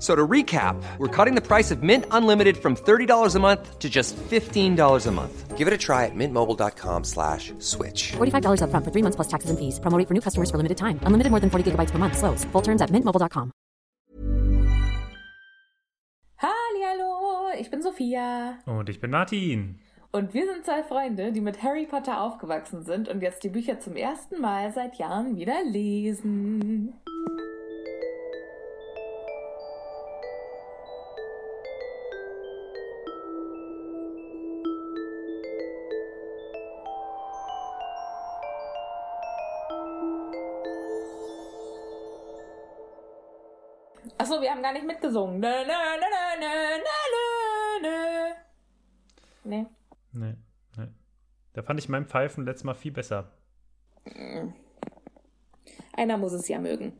So to recap, we're cutting the price of Mint Unlimited from $30 a month to just $15 a month. Give it a try at mintmobile.com slash switch. $45 upfront for three months plus taxes and fees. Promo for new customers for limited time. Unlimited more than 40 gigabytes per month. Slows. Full terms at mintmobile.com. Hallo, ich bin Sophia. Und ich bin Martin. Und wir sind zwei Freunde, die mit Harry Potter aufgewachsen sind und jetzt die Bücher zum ersten Mal seit Jahren wieder lesen. Wir haben gar nicht mitgesungen. Nö, nö, nö, nö, nö, nö. Nee. Nee, nee. Da fand ich mein Pfeifen letztes Mal viel besser. Einer muss es ja mögen.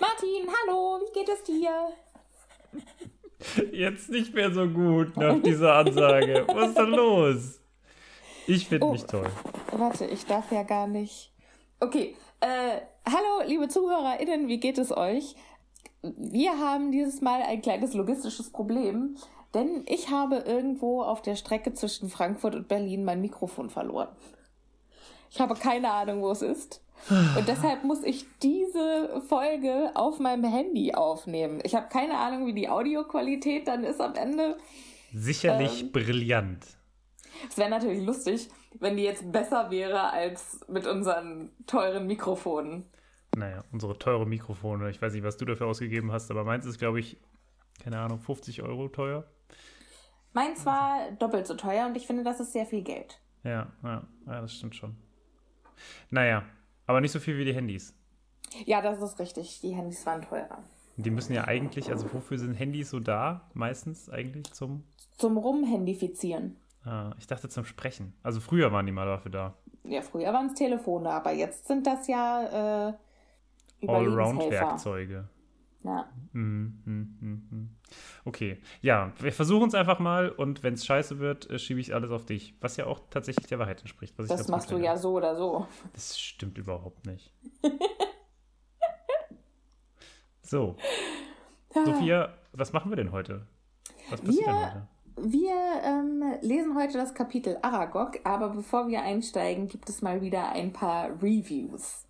Martin, hallo, wie geht es dir? Jetzt nicht mehr so gut nach dieser Ansage. Was ist denn los? Ich finde Oh. mich toll. Warte, ich darf ja gar nicht. Okay, äh, hallo, liebe ZuhörerInnen, wie geht es euch? Wir haben dieses Mal ein kleines logistisches Problem, denn ich habe irgendwo auf der Strecke zwischen Frankfurt und Berlin mein Mikrofon verloren. Ich habe keine Ahnung, wo es ist. Und deshalb muss ich diese Folge auf meinem Handy aufnehmen. Ich habe keine Ahnung, wie die Audioqualität dann ist am Ende. Sicherlich Ähm. brillant. Es wäre natürlich lustig, wenn die jetzt besser wäre als mit unseren teuren Mikrofonen. Naja, unsere teure Mikrofone. Ich weiß nicht, was du dafür ausgegeben hast, aber meins ist, glaube ich, keine Ahnung, 50 Euro teuer. Meins war doppelt so teuer und ich finde, das ist sehr viel Geld. Ja, ja, ja, das stimmt schon. Naja, aber nicht so viel wie die Handys. Ja, das ist richtig. Die Handys waren teurer. Die müssen ja eigentlich, also wofür sind Handys so da? Meistens eigentlich zum, Zum Rumhandifizieren. ah, ich dachte zum Sprechen. Also früher waren die mal dafür da. Ja, früher waren es Telefone, aber jetzt sind das ja äh. Allround-Werkzeuge. Ja. Mhm, mhm. Okay, ja, wir versuchen es einfach mal und wenn es scheiße wird, äh, schiebe ich alles auf dich. Was ja auch tatsächlich der Wahrheit entspricht. Was ich Das machst du ja so oder so. Das stimmt überhaupt nicht. so. Sophia, was machen wir denn heute? Was passiert denn Wir, heute? wir ähm, lesen heute das Kapitel Aragog, aber bevor wir einsteigen, gibt es mal wieder ein paar Reviews.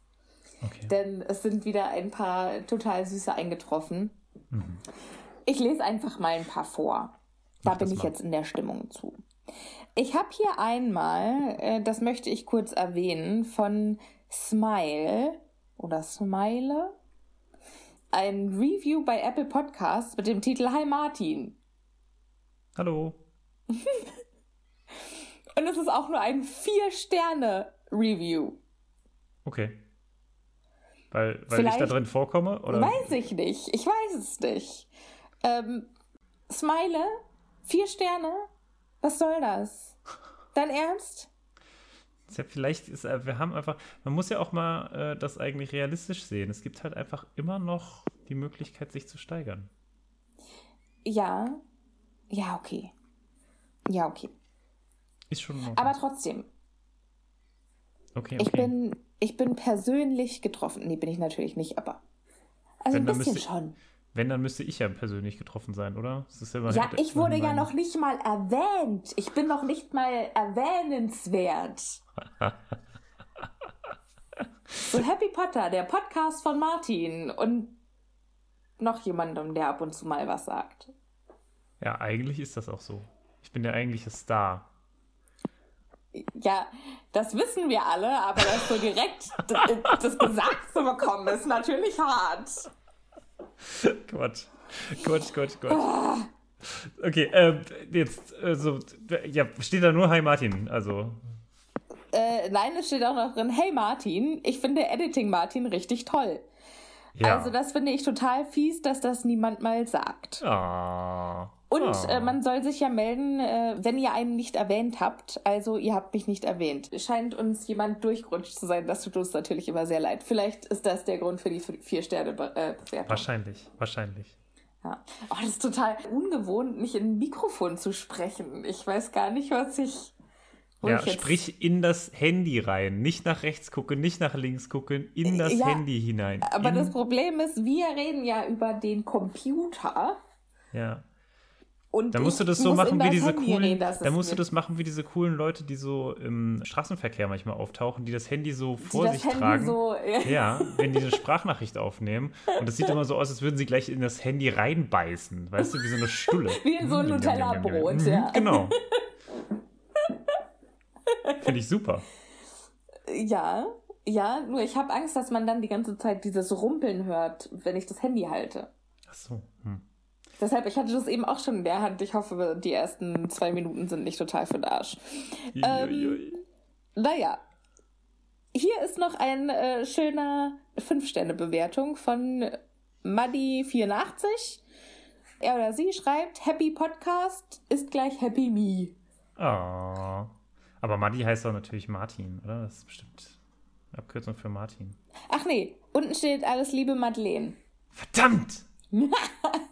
Okay. denn es sind wieder ein paar total süße eingetroffen. Ich lese einfach mal ein paar vor. Da Mach bin das ich mal. jetzt in der Stimmung zu. Ich habe hier einmal, äh, das möchte ich kurz erwähnen, von Smile oder Smile, ein Review bei Apple Podcasts mit dem Titel Hi Martin. Hallo. Und es ist auch nur ein Vier-Sterne-Review. Okay. Weil, weil ich da drin vorkomme? Oder? Weiß ich nicht. Ich weiß es nicht. Ähm, Smile, vier Sterne. Was soll das? Dein Ernst? Ja, vielleicht ist, äh, wir haben einfach, man muss ja auch mal äh, das eigentlich realistisch sehen. Es gibt halt einfach immer noch die Möglichkeit, sich zu steigern. Ja. Ja, okay. Ja, okay. Ist schon. Aber trotzdem, okay, okay. ich bin, ich bin persönlich getroffen. Nee, bin ich natürlich nicht, aber. Also Wenn, ein bisschen müsste- schon. Wenn, dann müsste ich ja persönlich getroffen sein, oder? Ja, Ja, ich wurde ja noch nicht mal erwähnt. Ich bin noch nicht mal erwähnenswert. So Happy Potter, der Podcast von Martin und noch jemandem, der ab und zu mal was sagt. Ja, eigentlich ist das auch so. Ich bin der eigentliche Star. Ja, das wissen wir alle, aber das so direkt das gesagt zu bekommen, ist natürlich hart. Quatsch. Quatsch, Quatsch, Quatsch. Okay, äh, jetzt, also, ja, steht da nur Hi Martin, also. Äh, nein, es steht auch noch drin, hey Martin, ich finde Editing Martin richtig toll. Ja. Also das finde ich total fies, dass das niemand mal sagt. Ah. Und ah. äh, man soll sich ja melden, äh, wenn ihr einen nicht erwähnt habt. Also ihr habt mich nicht erwähnt. Scheint uns jemand durchgerutscht zu sein. Das tut uns natürlich immer sehr leid. Vielleicht ist das der Grund für die vier Sterne äh, Bewertung. Wahrscheinlich, wahrscheinlich. Ja. Oh, das ist total ungewohnt, nicht in ein Mikrofon zu sprechen. Ich weiß gar nicht, was ich. Ja, ich sprich in das Handy rein. Nicht nach rechts gucken, nicht nach links gucken, in das Ja, Handy hinein. Aber in, das Problem ist, wir reden ja über den Computer. Ja. Und Da musst du das so machen wie diese Handy coolen, reden, musst du das machen wie diese coolen Leute, die so im Straßenverkehr manchmal auftauchen, die das Handy so vor das sich tragen. so. Ja, wenn die eine Sprachnachricht aufnehmen. Und das sieht immer so aus, als würden sie gleich in das Handy reinbeißen. Weißt du, wie so eine Stulle. Wie in so ein yum, yum. Nutella-Brot, Mhm, ja. Genau. Finde ich super. Ja, ja, nur ich habe Angst, dass man dann die ganze Zeit dieses Rumpeln hört, wenn ich das Handy halte. Ach so. Hm. Deshalb, ich hatte das eben auch schon in der Hand. Ich hoffe, die ersten zwei Minuten sind nicht total für den Arsch. Ähm. Naja. Hier ist noch ein äh, schöner 5-Sterne-Bewertung von Maddy84. Er oder sie schreibt, Happy Podcast ist gleich Happy Me. Ah. Aber Madi heißt doch natürlich Martin, oder? Das ist bestimmt eine Abkürzung für Martin. Ach nee, unten steht alles Liebe Madeleine. Verdammt!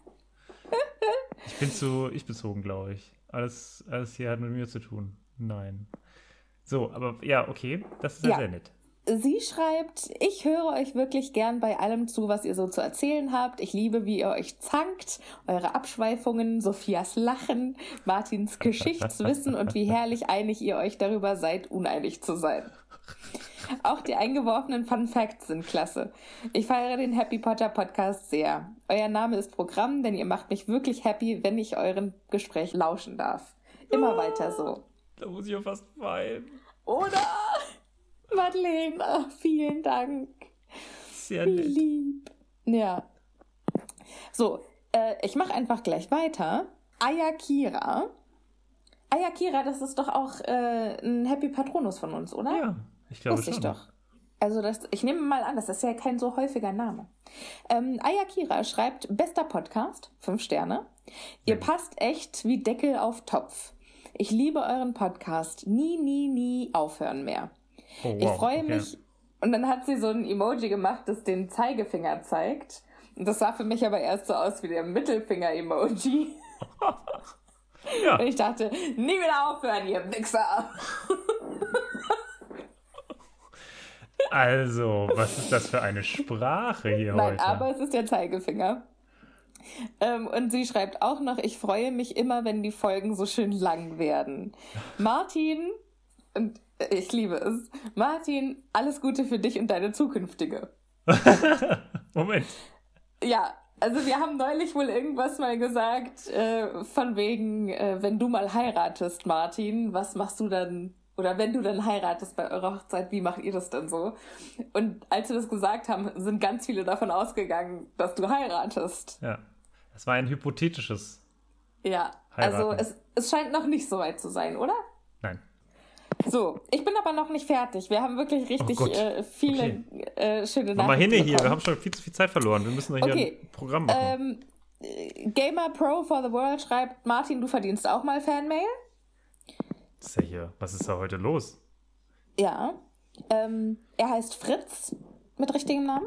ich bin zu ich bezogen, glaube ich. Alles, alles hier hat mit mir zu tun. Nein. So, aber ja, okay. Das ist ja, Ja. sehr nett. Sie schreibt, ich höre euch wirklich gern bei allem zu, was ihr so zu erzählen habt. Ich liebe, wie ihr euch zankt, eure Abschweifungen, Sophias Lachen, Martins Geschichtswissen und wie herrlich einig ihr euch darüber seid, uneinig zu sein. Auch die eingeworfenen Fun Facts sind klasse. Ich feiere den Happy Potter Podcast sehr. Euer Name ist Programm, denn ihr macht mich wirklich happy, wenn ich euren Gespräch lauschen darf. Immer weiter so. Da muss ich ja fast weinen. Oder? Madeleine, ach, vielen Dank. Sehr nett. lieb. Ja. So, äh, ich mache einfach gleich weiter. Ayakira. Ayakira, das ist doch auch äh, ein Happy Patronus von uns, oder? Ja, ich glaube Wusste schon. ich doch. Also das, ich nehme mal an, das ist ja kein so häufiger Name. Ähm, Ayakira schreibt, bester Podcast, fünf Sterne. Ihr passt echt wie Deckel auf Topf. Ich liebe euren Podcast. Nie, nie, nie aufhören mehr. Oh, Ich wow, freue okay. mich. Und dann hat sie so ein Emoji gemacht, das den Zeigefinger zeigt. Und das sah für mich aber erst so aus wie der Mittelfinger-Emoji. Ja. Und ich dachte, nie wieder aufhören, ihr Wichser. Also, was ist das für eine Sprache hier Nein, heute? aber es ist der Zeigefinger. Ähm, und sie schreibt auch noch, ich freue mich immer, wenn die Folgen so schön lang werden. Martin, und ich liebe es, Martin, alles Gute für dich und deine zukünftige. Moment. Ja, also wir haben neulich wohl irgendwas mal gesagt, äh, von wegen, äh, wenn du mal heiratest, Martin, was machst du dann? Oder wenn du dann heiratest bei eurer Hochzeit, wie macht ihr das dann so? Und als wir das gesagt haben, sind ganz viele davon ausgegangen, dass du heiratest. Ja. Das war ein hypothetisches. Ja, Heiraten. also es, es scheint noch nicht so weit zu sein, oder? Nein. So, ich bin aber noch nicht fertig. Wir haben wirklich richtig Oh äh, viele äh, schöne Mach mal hin Nachrichten hier, wir haben schon viel zu viel Zeit verloren. Wir müssen doch hier Okay, ein Programm machen. Ähm, äh, Gamer Pro for the World schreibt, Martin, du verdienst auch mal Fanmail? Was ist ja hier? Was ist da heute los? Ja. Ähm, er heißt Fritz mit richtigem Namen.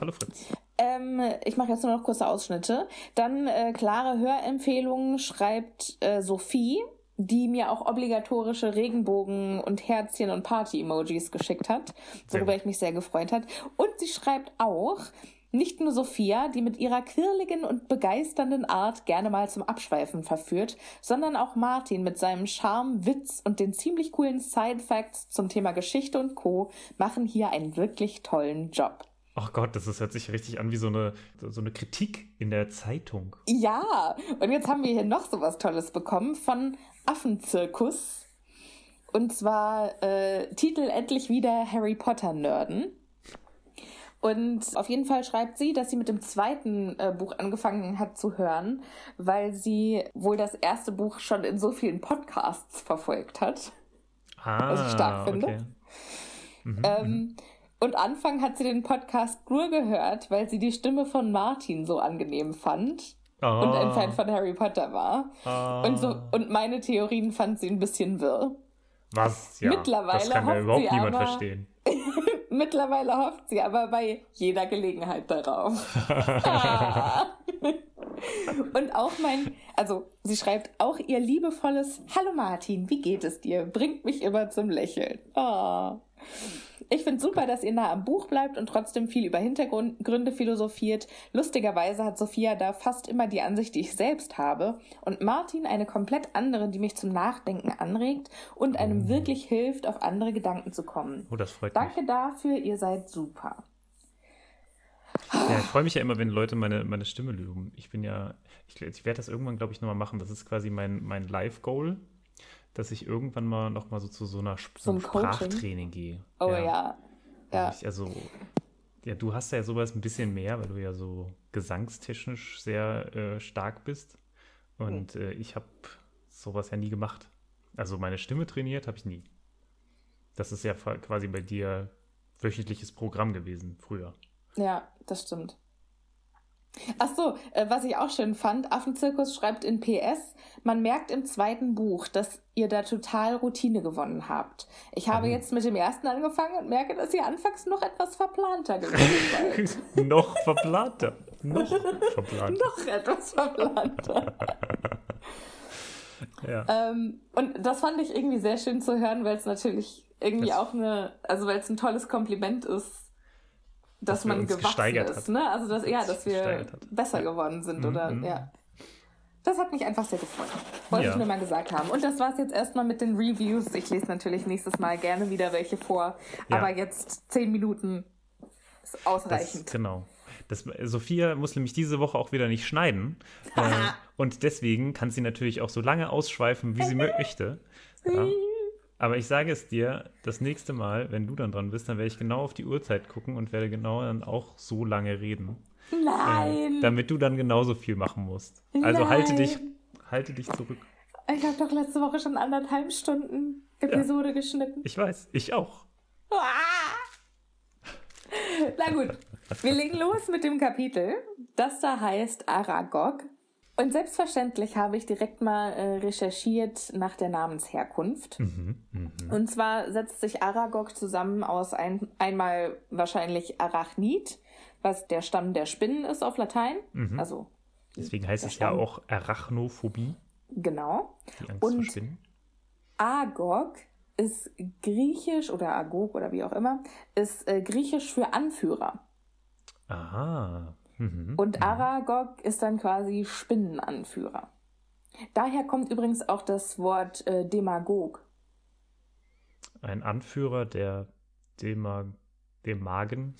Hallo Fritz. Ähm, ich mache jetzt nur noch kurze Ausschnitte. Dann äh, klare Hörempfehlungen schreibt äh, Sophie, die mir auch obligatorische Regenbogen und Herzchen und Party-Emojis geschickt hat, worüber ich mich sehr gefreut hat. Und sie schreibt auch, Nicht nur Sophia, die mit ihrer quirligen und begeisternden Art gerne mal zum Abschweifen verführt, sondern auch Martin mit seinem Charme, Witz und den ziemlich coolen Side-Facts zum Thema Geschichte und Co. machen hier einen wirklich tollen Job. Oh Gott, das ist, hört sich richtig an wie so eine, so eine Kritik in der Zeitung. Ja, und jetzt haben wir hier noch so was Tolles bekommen von Affenzirkus. Und zwar äh, Titel endlich wieder Harry Potter Nörden. Und auf jeden Fall schreibt sie, dass sie mit dem zweiten äh, Buch angefangen hat zu hören, weil sie wohl das erste Buch schon in so vielen Podcasts verfolgt hat. Ah, was ich stark finde. okay. Mhm, Ähm, und Anfang hat sie den Podcast nur gehört, weil sie die Stimme von Martin so angenehm fand Ah, und ein Fan von Harry Potter war. ah, Und, so, und meine Theorien fand sie ein bisschen wirr. Was? Ja, Mittlerweile das kann ja überhaupt niemand aber- verstehen. Mittlerweile hofft sie aber bei jeder Gelegenheit darauf. Und auch mein, also sie schreibt auch ihr liebevolles Hallo Martin, wie geht es dir? Bringt mich immer zum Lächeln. Ah. Ich finde super, dass ihr nah am Buch bleibt und trotzdem viel über Hintergründe philosophiert. Lustigerweise hat Sophia da fast immer die Ansicht, die ich selbst habe. Und Martin eine komplett andere, die mich zum Nachdenken anregt und einem wirklich hilft, auf andere Gedanken zu kommen. Oh, das freut Danke mich. dafür, ihr seid super. Ja, ich freue mich ja immer, wenn Leute meine, meine Stimme loben. Ich bin ja, ich, ich werde das irgendwann, glaube ich, nochmal machen. Das ist quasi mein, mein Live-Goal, dass ich irgendwann mal nochmal so zu so einer So ein so Coaching? Sprachtraining gehe. Oh ja. Ja. Ich, also, ja, du hast ja sowas ein bisschen mehr, weil du ja so gesangstechnisch sehr äh, stark bist. Und Hm. äh, ich habe sowas ja nie gemacht. Also meine Stimme trainiert habe ich nie. Das ist ja quasi bei dir wöchentliches Programm gewesen früher. Ja, das stimmt. Ach so, äh, was ich auch schön fand, Affenzirkus schreibt in PS, man merkt im zweiten Buch, dass ihr da total Routine gewonnen habt. Ich habe Oh. jetzt mit dem ersten angefangen und merke, dass ihr anfangs noch etwas verplanter gewesen seid. Noch verplanter. Noch verplanter. noch etwas verplanter. Ja. ähm, und das fand ich irgendwie sehr schön zu hören, weil es natürlich irgendwie Das- auch eine, also weil es ein tolles Kompliment ist, dass, man gewachsen ist, hat. ne? Also dass ja, dass wir besser geworden sind oder Mhm. ja. Das hat mich einfach sehr gefreut. Wollte Ja. ich nur mal gesagt haben. Und das war's jetzt erstmal mit den Reviews. Ich lese natürlich nächstes Mal gerne wieder welche vor. Ja. Aber jetzt zehn Minuten ist Das, ausreichend. genau. Das, Sophia muss nämlich diese Woche auch wieder nicht schneiden. äh, und deswegen kann sie natürlich auch so lange ausschweifen, wie sie möchte. Ja. Aber ich sage es dir, das nächste Mal, wenn du dann dran bist, dann werde ich genau auf die Uhrzeit gucken und werde genau dann auch so lange reden. Äh, Nein! damit du dann genauso viel machen musst. Also halte Nein. dich, halte dich zurück. Ich habe doch letzte Woche schon anderthalb Stunden Episode geschnitten. Ich weiß, ich auch. Na gut, wir legen los mit dem Kapitel. Das da heißt Aragog. Und selbstverständlich habe ich direkt mal äh, recherchiert nach der Namensherkunft. Und zwar setzt sich Aragog zusammen aus ein, einmal wahrscheinlich Arachnid, was der Stamm der Spinnen ist auf Latein. Also Deswegen heißt es ja Stamm. auch Arachnophobie, genau. die Angst Und- vor Spinnen. Agog ist griechisch oder Agog oder wie auch immer, ist äh, griechisch für Anführer. Aha. Mhm. Und Aragog ist dann quasi Spinnenanführer. Daher kommt übrigens auch das Wort äh, Demagog. Ein Anführer der Dema Demagen.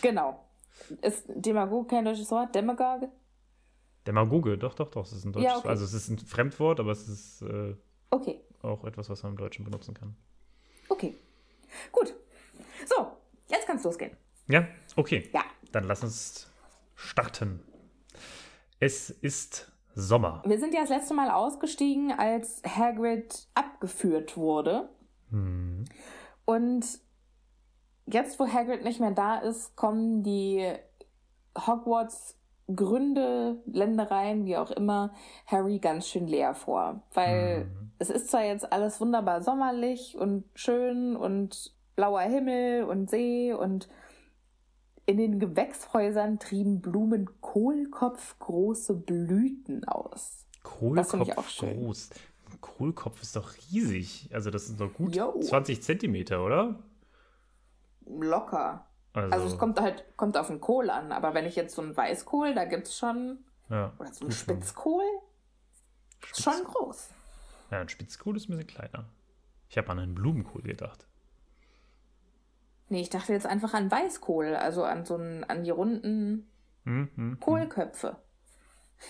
Genau. Ist Demagog kein deutsches Wort? Demagoge? Demagoge, doch, doch, doch. Es ist ein deutsches, Ja, okay. also es ist ein Fremdwort, aber es ist äh, Okay, auch etwas, was man im Deutschen benutzen kann. okay. Gut. So, jetzt kann's losgehen. Ja, okay. Ja. Dann lass uns starten. Es ist Sommer. Wir sind ja das letzte Mal ausgestiegen, als Hagrid abgeführt wurde. Hm. Und jetzt, wo Hagrid nicht mehr da ist, kommen die Hogwarts Gründe, Ländereien, wie auch immer, Harry ganz schön leer vor. Weil es ist zwar jetzt alles wunderbar sommerlich und schön und blauer Himmel und See und in den Gewächshäusern trieben Blumen kohlkopfgroße Blüten aus. Finde Kohlkopf ist doch riesig. Also das sind doch gut Jo. 20 Zentimeter, oder? Locker. Also, Also es kommt halt kommt auf den Kohl an, aber wenn ich jetzt so einen Weißkohl, da gibt es schon, ja, oder so einen Spitzkohl, ist schon groß. Ja, ein Spitzkohl ist ein bisschen kleiner. Ich habe an einen Blumenkohl gedacht. Nee, ich dachte jetzt einfach an Weißkohl, also an so einen, an die runden Hm, hm. Kohlköpfe.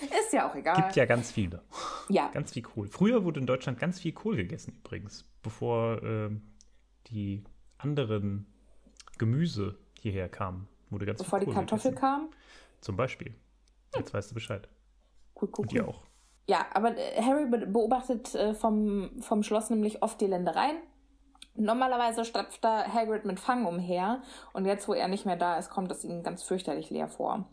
Ist ja auch egal. Gibt ja ganz viele. ja. Ganz viel Kohl. Früher wurde in Deutschland ganz viel Kohl gegessen übrigens, bevor ähm, die anderen Gemüse hierher kamen. Wurde ganz bevor viel die Kohl Kartoffel gegessen. kam. Zum Beispiel. Jetzt weißt du Bescheid. Cool, cool, Und cool. auch. Ja, aber äh, Harry be- beobachtet äh, vom, vom Schloss nämlich oft die Ländereien. Normalerweise stapft da Hagrid mit Fang umher und jetzt, wo er nicht mehr da ist, kommt es ihm ganz fürchterlich leer vor.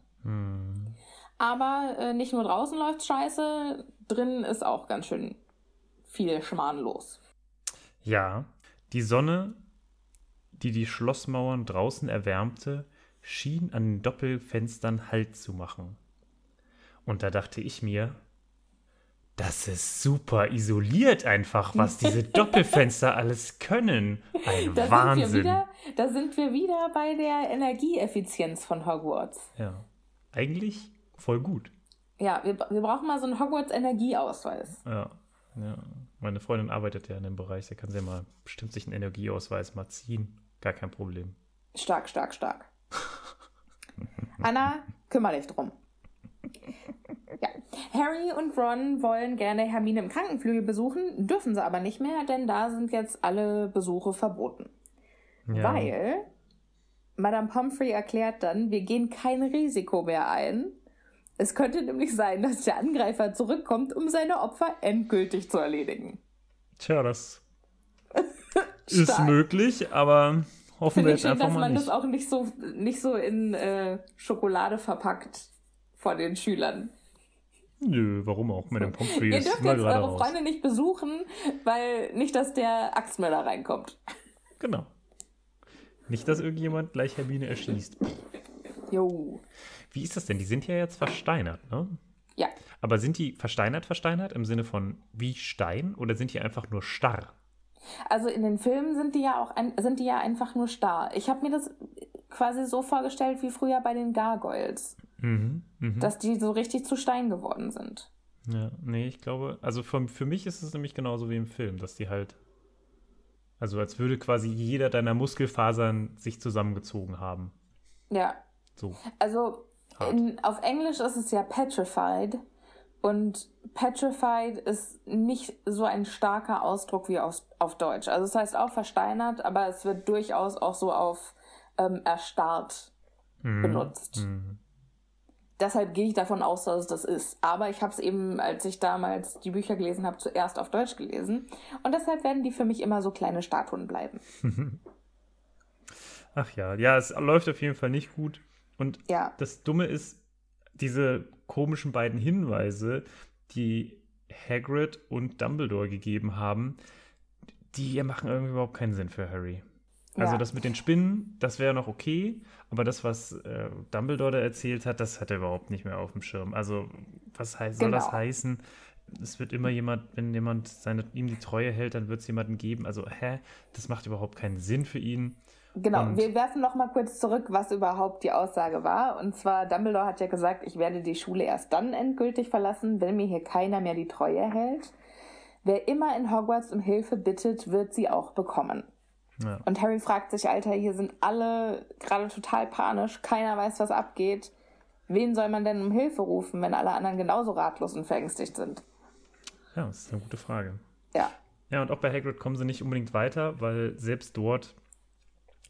Aber äh, nicht nur draußen läuft scheiße, drinnen ist auch ganz schön viel Schmarrn los. Ja, die Sonne, die die Schlossmauern draußen erwärmte, schien an den Doppelfenstern Halt zu machen. Und da dachte ich mir, das ist super isoliert einfach, was diese Doppelfenster alles können. Ein Da sind, wir Wahnsinn. wieder, da sind wir wieder bei der Energieeffizienz von Hogwarts. Ja, eigentlich voll gut. Ja, wir, wir brauchen mal so einen Hogwarts-Energieausweis. Ja, ja. Meine Freundin arbeitet ja in dem Bereich, da kann sie ja mal bestimmt sich einen Energieausweis mal ziehen. Gar kein Problem. Stark, stark, stark. Anna, kümmere dich drum. Ja. Harry und Ron wollen gerne Hermine im Krankenflügel besuchen, dürfen sie aber nicht mehr, denn da sind jetzt alle Besuche verboten. Ja. Weil Madame Pomfrey erklärt dann, wir gehen kein Risiko mehr ein. Es könnte nämlich sein, dass der Angreifer zurückkommt, um seine Opfer endgültig zu erledigen. Tja, das ist möglich, aber hoffen Finde wir jetzt schön, einfach dass mal man nicht. das auch nicht so, nicht so in äh, Schokolade verpackt vor den Schülern. Nö, warum auch? Madame Pomfrey Ihr ist dürft immer jetzt eure raus. Freunde nicht besuchen, weil nicht, dass der Axtmörder reinkommt. Genau. Nicht, dass irgendjemand gleich Hermine erschießt. Jo. Wie ist das denn? Die sind ja jetzt versteinert, ne? Ja. Aber sind die versteinert, versteinert im Sinne von wie Stein oder sind die einfach nur starr? Also in den Filmen sind die ja auch ein, sind die ja einfach nur starr. Ich habe mir das quasi so vorgestellt wie früher bei den Gargoyles, Mhm. Mhm. dass die so richtig zu Stein geworden sind. Ja, nee, ich glaube, also für, für mich ist es nämlich genauso wie im Film, dass die halt, also als würde quasi jeder deiner Muskelfasern sich zusammengezogen haben. Ja. So. Also in, auf Englisch ist es ja petrified und petrified ist nicht so ein starker Ausdruck wie auf, auf Deutsch. Also es heißt auch versteinert, aber es wird durchaus auch so auf ähm, erstarrt benutzt. Mhm. Deshalb gehe ich davon aus, dass es das ist. Aber ich habe es eben, als ich damals die Bücher gelesen habe, zuerst auf Deutsch gelesen. Und deshalb werden die für mich immer so kleine Statuen bleiben. Ach ja, ja, es läuft auf jeden Fall nicht gut. Und Ja. das Dumme ist, diese komischen beiden Hinweise, die Hagrid und Dumbledore gegeben haben, die machen irgendwie überhaupt keinen Sinn für Harry. Also Ja. das mit den Spinnen, das wäre noch okay, aber das, was äh, Dumbledore da erzählt hat, das hat er überhaupt nicht mehr auf dem Schirm. Also was heißt, soll das Genau. heißen? Es wird immer jemand, wenn jemand seine, ihm die Treue hält, dann wird es jemanden geben. Also, hä? Das macht überhaupt keinen Sinn für ihn. Genau, Und- wir werfen noch mal kurz zurück, was überhaupt die Aussage war. Und zwar, Dumbledore hat ja gesagt, ich werde die Schule erst dann endgültig verlassen, wenn mir hier keiner mehr die Treue hält. Wer immer in Hogwarts um Hilfe bittet, wird sie auch bekommen. Ja. Und Harry fragt sich, Alter, hier sind alle gerade total panisch, keiner weiß, was abgeht. Wen soll man denn um Hilfe rufen, wenn alle anderen genauso ratlos und verängstigt sind? Ja, das ist eine gute Frage. Ja, Ja, und auch bei Hagrid kommen sie nicht unbedingt weiter, weil selbst dort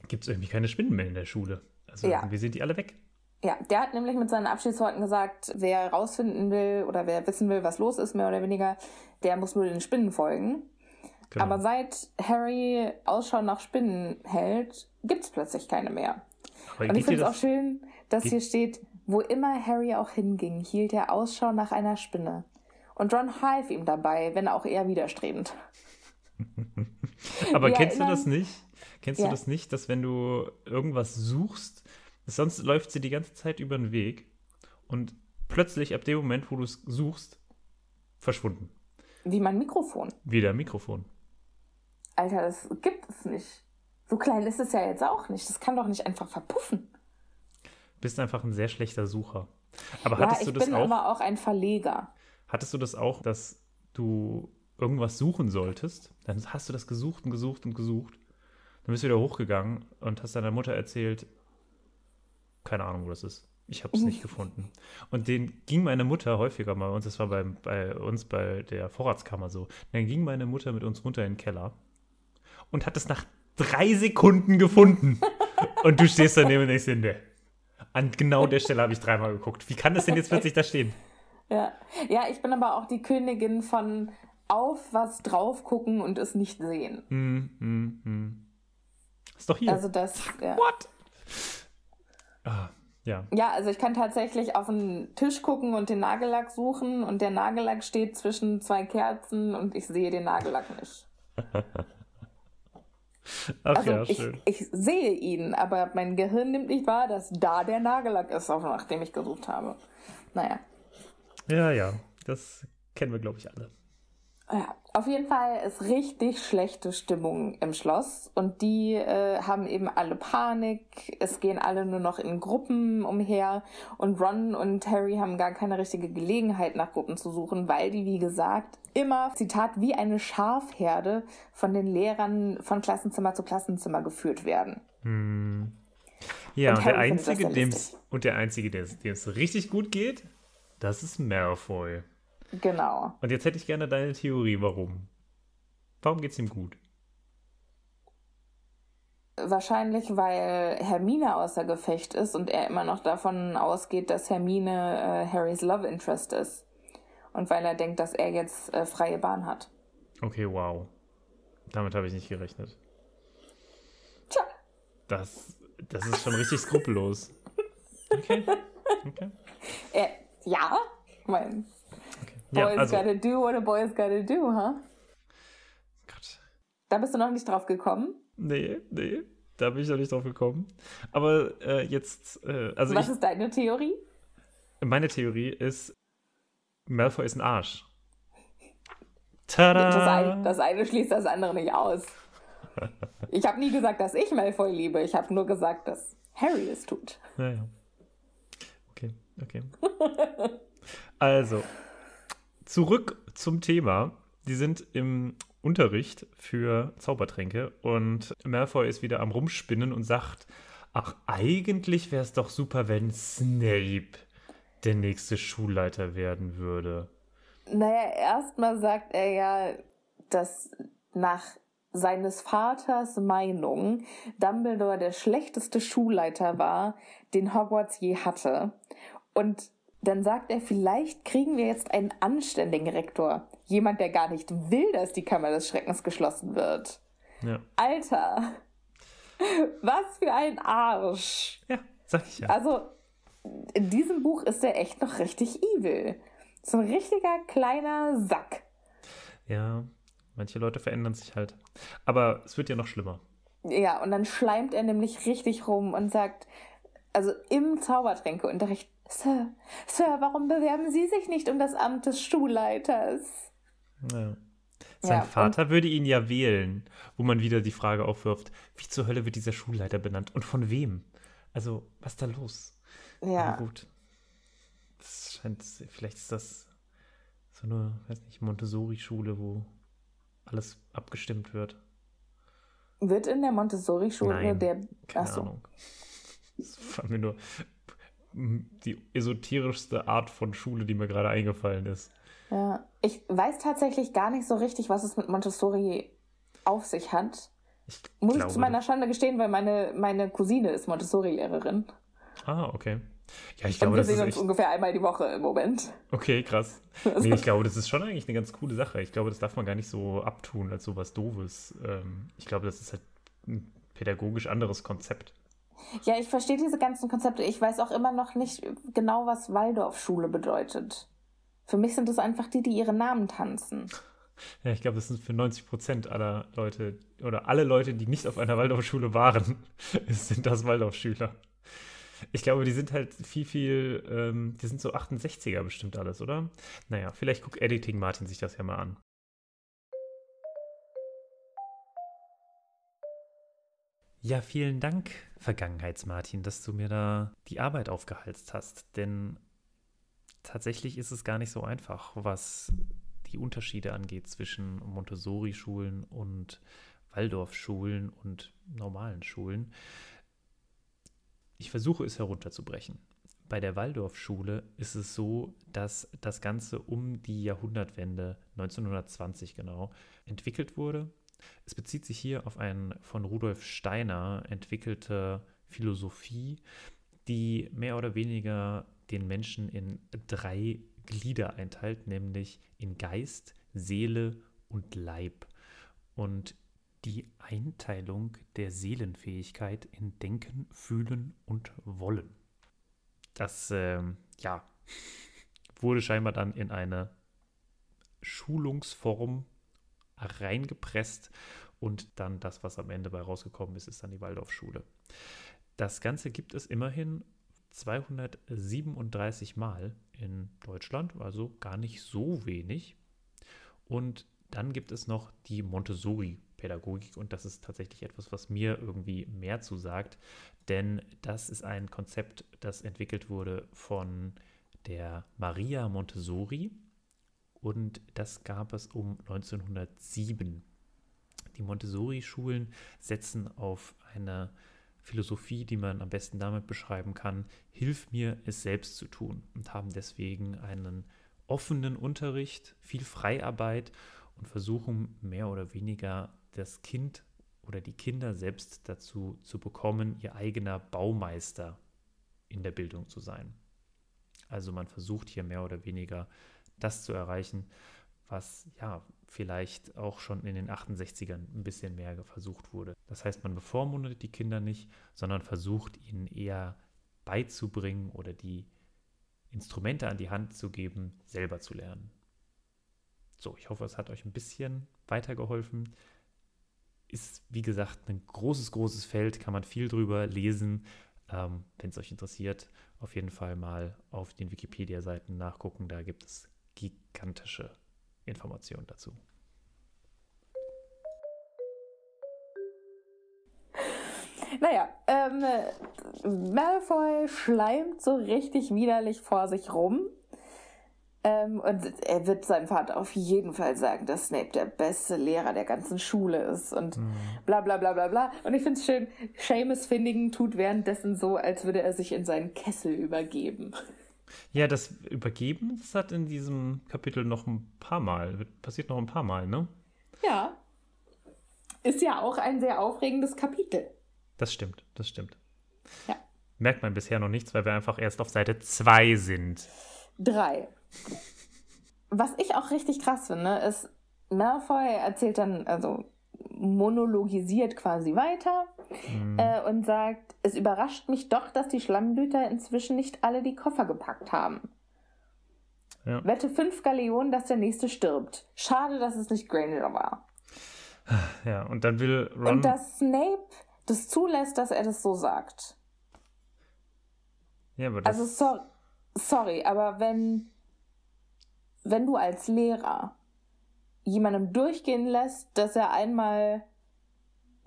gibt es irgendwie keine Spinnen mehr in der Schule. Also Ja. irgendwie sind die alle weg. Ja, der hat nämlich mit seinen Abschiedsworten gesagt, wer rausfinden will oder wer wissen will, was los ist, mehr oder weniger, der muss nur den Spinnen folgen. Genau. Aber seit Harry Ausschau nach Spinnen hält, gibt's plötzlich keine mehr. Aber Und ich finde es auch schön, dass hier steht, wo immer Harry auch hinging, hielt er Ausschau nach einer Spinne. Und Ron half ihm dabei, wenn auch eher widerstrebend. Aber Wir kennst du erinnern- das nicht? Kennst Ja. du das nicht, dass wenn du irgendwas suchst, sonst läuft sie die ganze Zeit über den Weg und plötzlich ab dem Moment, wo du es suchst, verschwunden. Wie mein Mikrofon. Wieder Mikrofon. Alter, das gibt es nicht. So klein ist es ja jetzt auch nicht. Das kann doch nicht einfach verpuffen. Bist einfach ein sehr schlechter Sucher. Aber Ja, hattest ich du das bin auch? aber auch ein Verleger. Hattest du das auch, dass du irgendwas suchen solltest? Dann hast du das gesucht und gesucht und gesucht. Dann bist du wieder hochgegangen und hast deiner Mutter erzählt, keine Ahnung, wo das ist. Ich habe es nicht gefunden. Und den ging meine Mutter häufiger mal, und das war bei, bei uns bei der Vorratskammer so. Dann ging meine Mutter mit uns runter in den Keller und hat es nach drei Sekunden gefunden. und du stehst daneben und denkst dir, ne. An genau der Stelle habe ich dreimal geguckt. Wie kann das denn jetzt plötzlich da stehen? Ja. ja, ich bin aber auch die Königin von auf was drauf gucken und es nicht sehen. Hm, hm, hm. Ist doch hier. Also das, ja. What? Ah, ja. Ja, also ich kann tatsächlich auf den Tisch gucken und den Nagellack suchen und der Nagellack steht zwischen zwei Kerzen und ich sehe den Nagellack nicht. Ach Also ja, ich, ich sehe ihn, aber mein Gehirn nimmt nicht wahr, dass da der Nagellack ist, auf nachdem ich gesucht habe. Naja. Ja, ja. Das kennen wir, glaube ich, alle. Ja, auf jeden Fall ist richtig schlechte Stimmung im Schloss und die äh, haben eben alle Panik. Es gehen alle nur noch in Gruppen umher und Ron und Harry haben gar keine richtige Gelegenheit nach Gruppen zu suchen, weil die, wie gesagt, immer, Zitat, wie eine Schafherde von den Lehrern von Klassenzimmer zu Klassenzimmer geführt werden. Ja, Und und der Einzige, dem's, und der Einzige, dem es richtig gut geht, das ist Malfoy. Genau. Und jetzt hätte ich gerne deine Theorie, warum. Warum geht's ihm gut? Wahrscheinlich, weil Hermine außer Gefecht ist und er immer noch davon ausgeht, dass Hermine äh, Harrys Love Interest ist. Und weil er denkt, dass er jetzt äh, freie Bahn hat. Okay, wow. Damit habe ich nicht gerechnet. Tja, Das, das ist schon richtig skrupellos. Okay. Okay. äh, ja, mein Ja, Boy's also, gotta do what a boy's gotta do, huh? Gott. Da bist du noch nicht drauf gekommen. Nee, nee, da bin ich noch nicht drauf gekommen. Aber äh, jetzt, äh, also Was ich, ist deine Theorie? meine Theorie ist, Malfoy ist ein Arsch. Tada! Das eine, das eine schließt das andere nicht aus. Ich habe nie gesagt, dass ich Malfoy liebe. Ich habe nur gesagt, dass Harry es tut. Ja, ja. Okay, okay. also, zurück zum Thema. Die sind im Unterricht für Zaubertränke und Malfoy ist wieder am Rumspinnen und sagt, ach, eigentlich wäre es doch super, wenn Snape der nächste Schulleiter werden würde. Naja, erstmal sagt er ja, dass nach seines Vaters Meinung Dumbledore der schlechteste Schulleiter war, den Hogwarts je hatte. Und dann sagt er, vielleicht kriegen wir jetzt einen anständigen Rektor. Jemand, der gar nicht will, dass die Kammer des Schreckens geschlossen wird. Ja, Alter, was für ein Arsch. ja sag ich ja. Also, in diesem Buch ist er echt noch richtig evil. So ein richtiger kleiner Sack. Ja, manche Leute verändern sich halt. Aber es wird ja noch schlimmer. Ja, und dann schleimt er nämlich richtig rum und sagt, also im Zaubertränkeunterricht, Sir, Sir, warum bewerben Sie sich nicht um das Amt des Schulleiters? Ja. Sein Ja, Vater würde ihn ja wählen, wo man wieder die Frage aufwirft, wie zur Hölle wird dieser Schulleiter benannt und von wem? Also, was ist da los? Ja, Na gut. Das scheint, vielleicht ist das so eine, weiß nicht, Montessori-Schule, wo alles abgestimmt wird. wird in der Montessori-Schule der. Keine Achso. Ahnung. Das war mir nur die esoterischste Art von Schule, die mir gerade eingefallen ist. Ja. Ich weiß tatsächlich gar nicht so richtig, was es mit Montessori auf sich hat. Ich Muss glaube, ich zu meiner Schande gestehen, weil meine, meine Cousine ist Montessori-Lehrerin. Ah, okay. Ja, ich Und glaube, wir das sehen ist uns echt, ungefähr einmal die Woche im Moment. Okay, krass. Nee, ich glaube, das ist schon eigentlich eine ganz coole Sache. Ich glaube, das darf man gar nicht so abtun als sowas Doofes. Ähm, ich glaube, das ist halt ein pädagogisch anderes Konzept. Ja, ich verstehe diese ganzen Konzepte. Ich weiß auch immer noch nicht genau, was Waldorfschule bedeutet. Für mich sind es einfach die, die ihre Namen tanzen. Ja, ich glaube, das sind für 90 Prozent aller Leute oder alle Leute, die nicht auf einer Waldorfschule waren, sind das Waldorfschüler. Ich glaube, die sind halt viel, viel, ähm, die sind so 68er bestimmt alles, oder? Naja, vielleicht guckt Editing Martin sich das ja mal an. Ja, vielen Dank, Vergangenheits-Martin, dass du mir da die Arbeit aufgehalst hast. Denn tatsächlich ist es gar nicht so einfach, was die Unterschiede angeht zwischen Montessori-Schulen und Waldorf-Schulen und normalen Schulen. Ich versuche es herunterzubrechen. Bei der Waldorfschule ist es so, dass das Ganze um die Jahrhundertwende 1920 genau entwickelt wurde. Es bezieht sich hier auf eine von Rudolf Steiner entwickelte Philosophie, die mehr oder weniger den Menschen in drei Glieder einteilt, nämlich in Geist, Seele und Leib. Und die Einteilung der Seelenfähigkeit in Denken, Fühlen und Wollen. Das, ähm, ja, wurde scheinbar dann in eine Schulungsform reingepresst und dann das, was am Ende bei rausgekommen ist, ist dann die Waldorfschule. Das Ganze gibt es immerhin 237 Mal in Deutschland, also gar nicht so wenig. Und dann gibt es noch die Montessori-Pädagogik und das ist tatsächlich etwas, was mir irgendwie mehr zusagt, denn das ist ein Konzept, das entwickelt wurde von der Maria Montessori und das gab es um 1907. Die Montessori-Schulen setzen auf eine Philosophie, die man am besten damit beschreiben kann, hilf mir, es selbst zu tun und haben deswegen einen offenen Unterricht, viel Freiarbeit und versuchen mehr oder weniger das Kind oder die Kinder selbst dazu zu bekommen, ihr eigener Baumeister in der Bildung zu sein. Also man versucht hier mehr oder weniger das zu erreichen, was ja vielleicht auch schon in den 68ern ein bisschen mehr versucht wurde. Das heißt, man bevormundet die Kinder nicht, sondern versucht ihnen eher beizubringen oder die Instrumente an die Hand zu geben, selber zu lernen. So, ich hoffe, es hat euch ein bisschen weitergeholfen. Ist, wie gesagt, ein großes, großes Feld, kann man viel drüber lesen. Ähm, Wenn es euch interessiert, auf jeden Fall mal auf den Wikipedia-Seiten nachgucken. Da gibt es gigantische Informationen dazu. Naja, ähm, Malfoy schleimt so richtig widerlich vor sich rum. Ähm, und er wird seinem Vater auf jeden Fall sagen, dass Snape der beste Lehrer der ganzen Schule ist und mhm. bla bla bla bla bla. Und ich finde es schön, Seamus Finnigan tut währenddessen so, als würde er sich in seinen Kessel übergeben. Ja, das Übergeben, das hat in diesem Kapitel noch ein paar Mal, passiert noch ein paar Mal, ne? Ja. Ist ja auch ein sehr aufregendes Kapitel. Das stimmt, das stimmt. Ja. Merkt man bisher noch nichts, weil wir einfach erst auf Seite 2 sind. Drei. Was ich auch richtig krass finde, ist, Malfoy erzählt dann, also monologisiert quasi weiter mhm. äh, und sagt, es überrascht mich doch, dass die Schlammblüter inzwischen nicht alle die Koffer gepackt haben. Ja. Wette fünf Galeonen, dass der nächste stirbt. Schade, dass es nicht Granger war. Ja, und dann will Ron. Und dass Snape das zulässt, dass er das so sagt. Ja, aber das. Also, so, sorry, aber wenn, wenn du als Lehrer jemandem durchgehen lässt, dass er einmal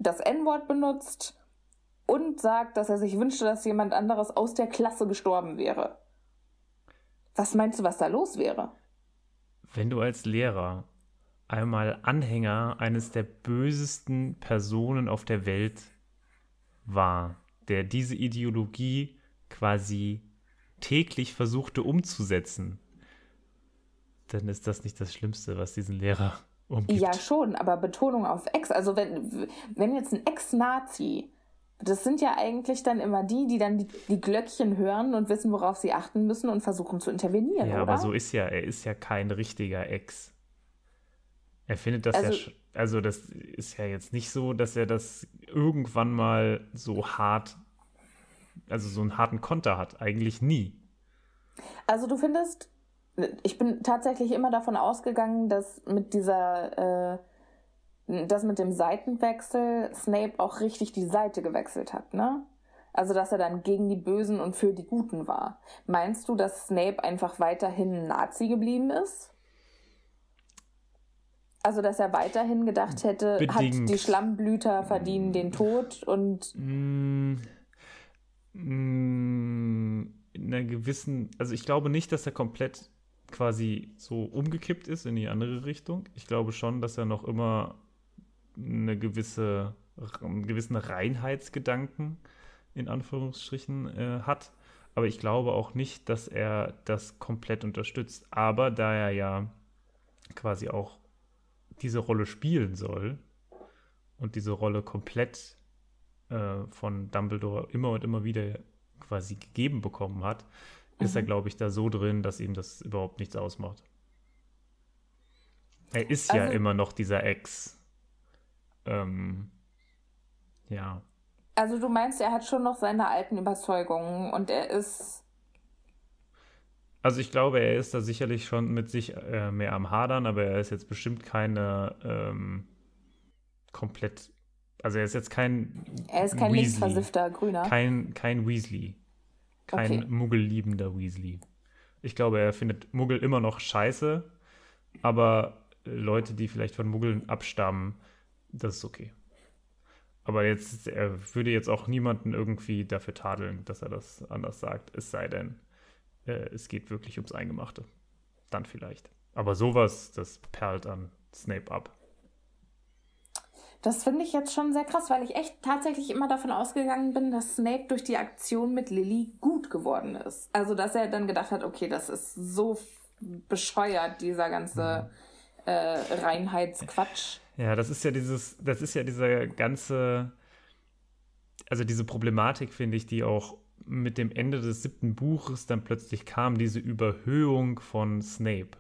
das N-Wort benutzt und sagt, dass er sich wünschte, dass jemand anderes aus der Klasse gestorben wäre. Was meinst du, was da los wäre? Wenn du als Lehrer einmal Anhänger eines der bösesten Personen auf der Welt war, der diese Ideologie quasi täglich versuchte umzusetzen, dann ist das nicht das Schlimmste, was diesen Lehrer umgibt. Ja, schon, aber Betonung auf Ex. Also wenn, wenn jetzt ein Ex-Nazi, das sind ja eigentlich dann immer die, die dann die, die, Glöckchen hören und wissen, worauf sie achten müssen und versuchen zu intervenieren. Ja, oder? aber so ist ja, er ist ja kein richtiger Ex. Er findet das also, ja, also das ist ja jetzt nicht so, dass er das irgendwann mal so hart, also so einen harten Konter hat. Eigentlich nie. Also du findest, ich bin tatsächlich immer davon ausgegangen, dass mit dieser, äh, dass mit dem Seitenwechsel Snape auch richtig die Seite gewechselt hat, ne? Also, dass er dann gegen die Bösen und für die Guten war. Meinst du, dass Snape einfach weiterhin Nazi geblieben ist? Also, dass er weiterhin gedacht hätte, Bedingt. hat die Schlammblüter verdienen den Tod und Mm, mm, in einer gewissen, also ich glaube nicht, dass er komplett quasi so umgekippt ist in die andere Richtung. Ich glaube schon, dass er noch immer eine gewisse, einen gewissen Reinheitsgedanken in Anführungsstrichen äh, hat. Aber ich glaube auch nicht, dass er das komplett unterstützt. Aber da er ja quasi auch diese Rolle spielen soll und diese Rolle komplett äh, von Dumbledore immer und immer wieder quasi gegeben bekommen hat, ist er, glaube ich, da so drin, dass ihm das überhaupt nichts ausmacht. Er ist ja Also- immer noch dieser Ex. Ähm, ja. also du meinst, er hat schon noch seine alten Überzeugungen und er ist Also ich glaube, er ist da sicherlich schon mit sich äh, mehr am Hadern, aber er ist jetzt bestimmt keine ähm, komplett, also er ist jetzt kein er ist kein Weasley. linksversiffter Grüner. Kein, kein Weasley. Kein Okay. muggelliebender Weasley. Ich glaube, er findet Muggel immer noch scheiße, aber Leute, die vielleicht von Muggeln abstammen, das ist okay. Aber jetzt, er würde jetzt auch niemanden irgendwie dafür tadeln, dass er das anders sagt, es sei denn, äh, es geht wirklich ums Eingemachte. Dann vielleicht. Aber sowas, das perlt an Snape ab. Das finde ich jetzt schon sehr krass, weil ich echt tatsächlich immer davon ausgegangen bin, dass Snape durch die Aktion mit Lily gut geworden ist. Also, dass er dann gedacht hat, okay, das ist so bescheuert, dieser ganze äh, Reinheitsquatsch. Ja, das ist ja dieses, das ist ja dieser ganze, also diese Problematik, finde ich, die auch mit dem Ende des siebten Buches dann plötzlich kam, diese Überhöhung von Snape.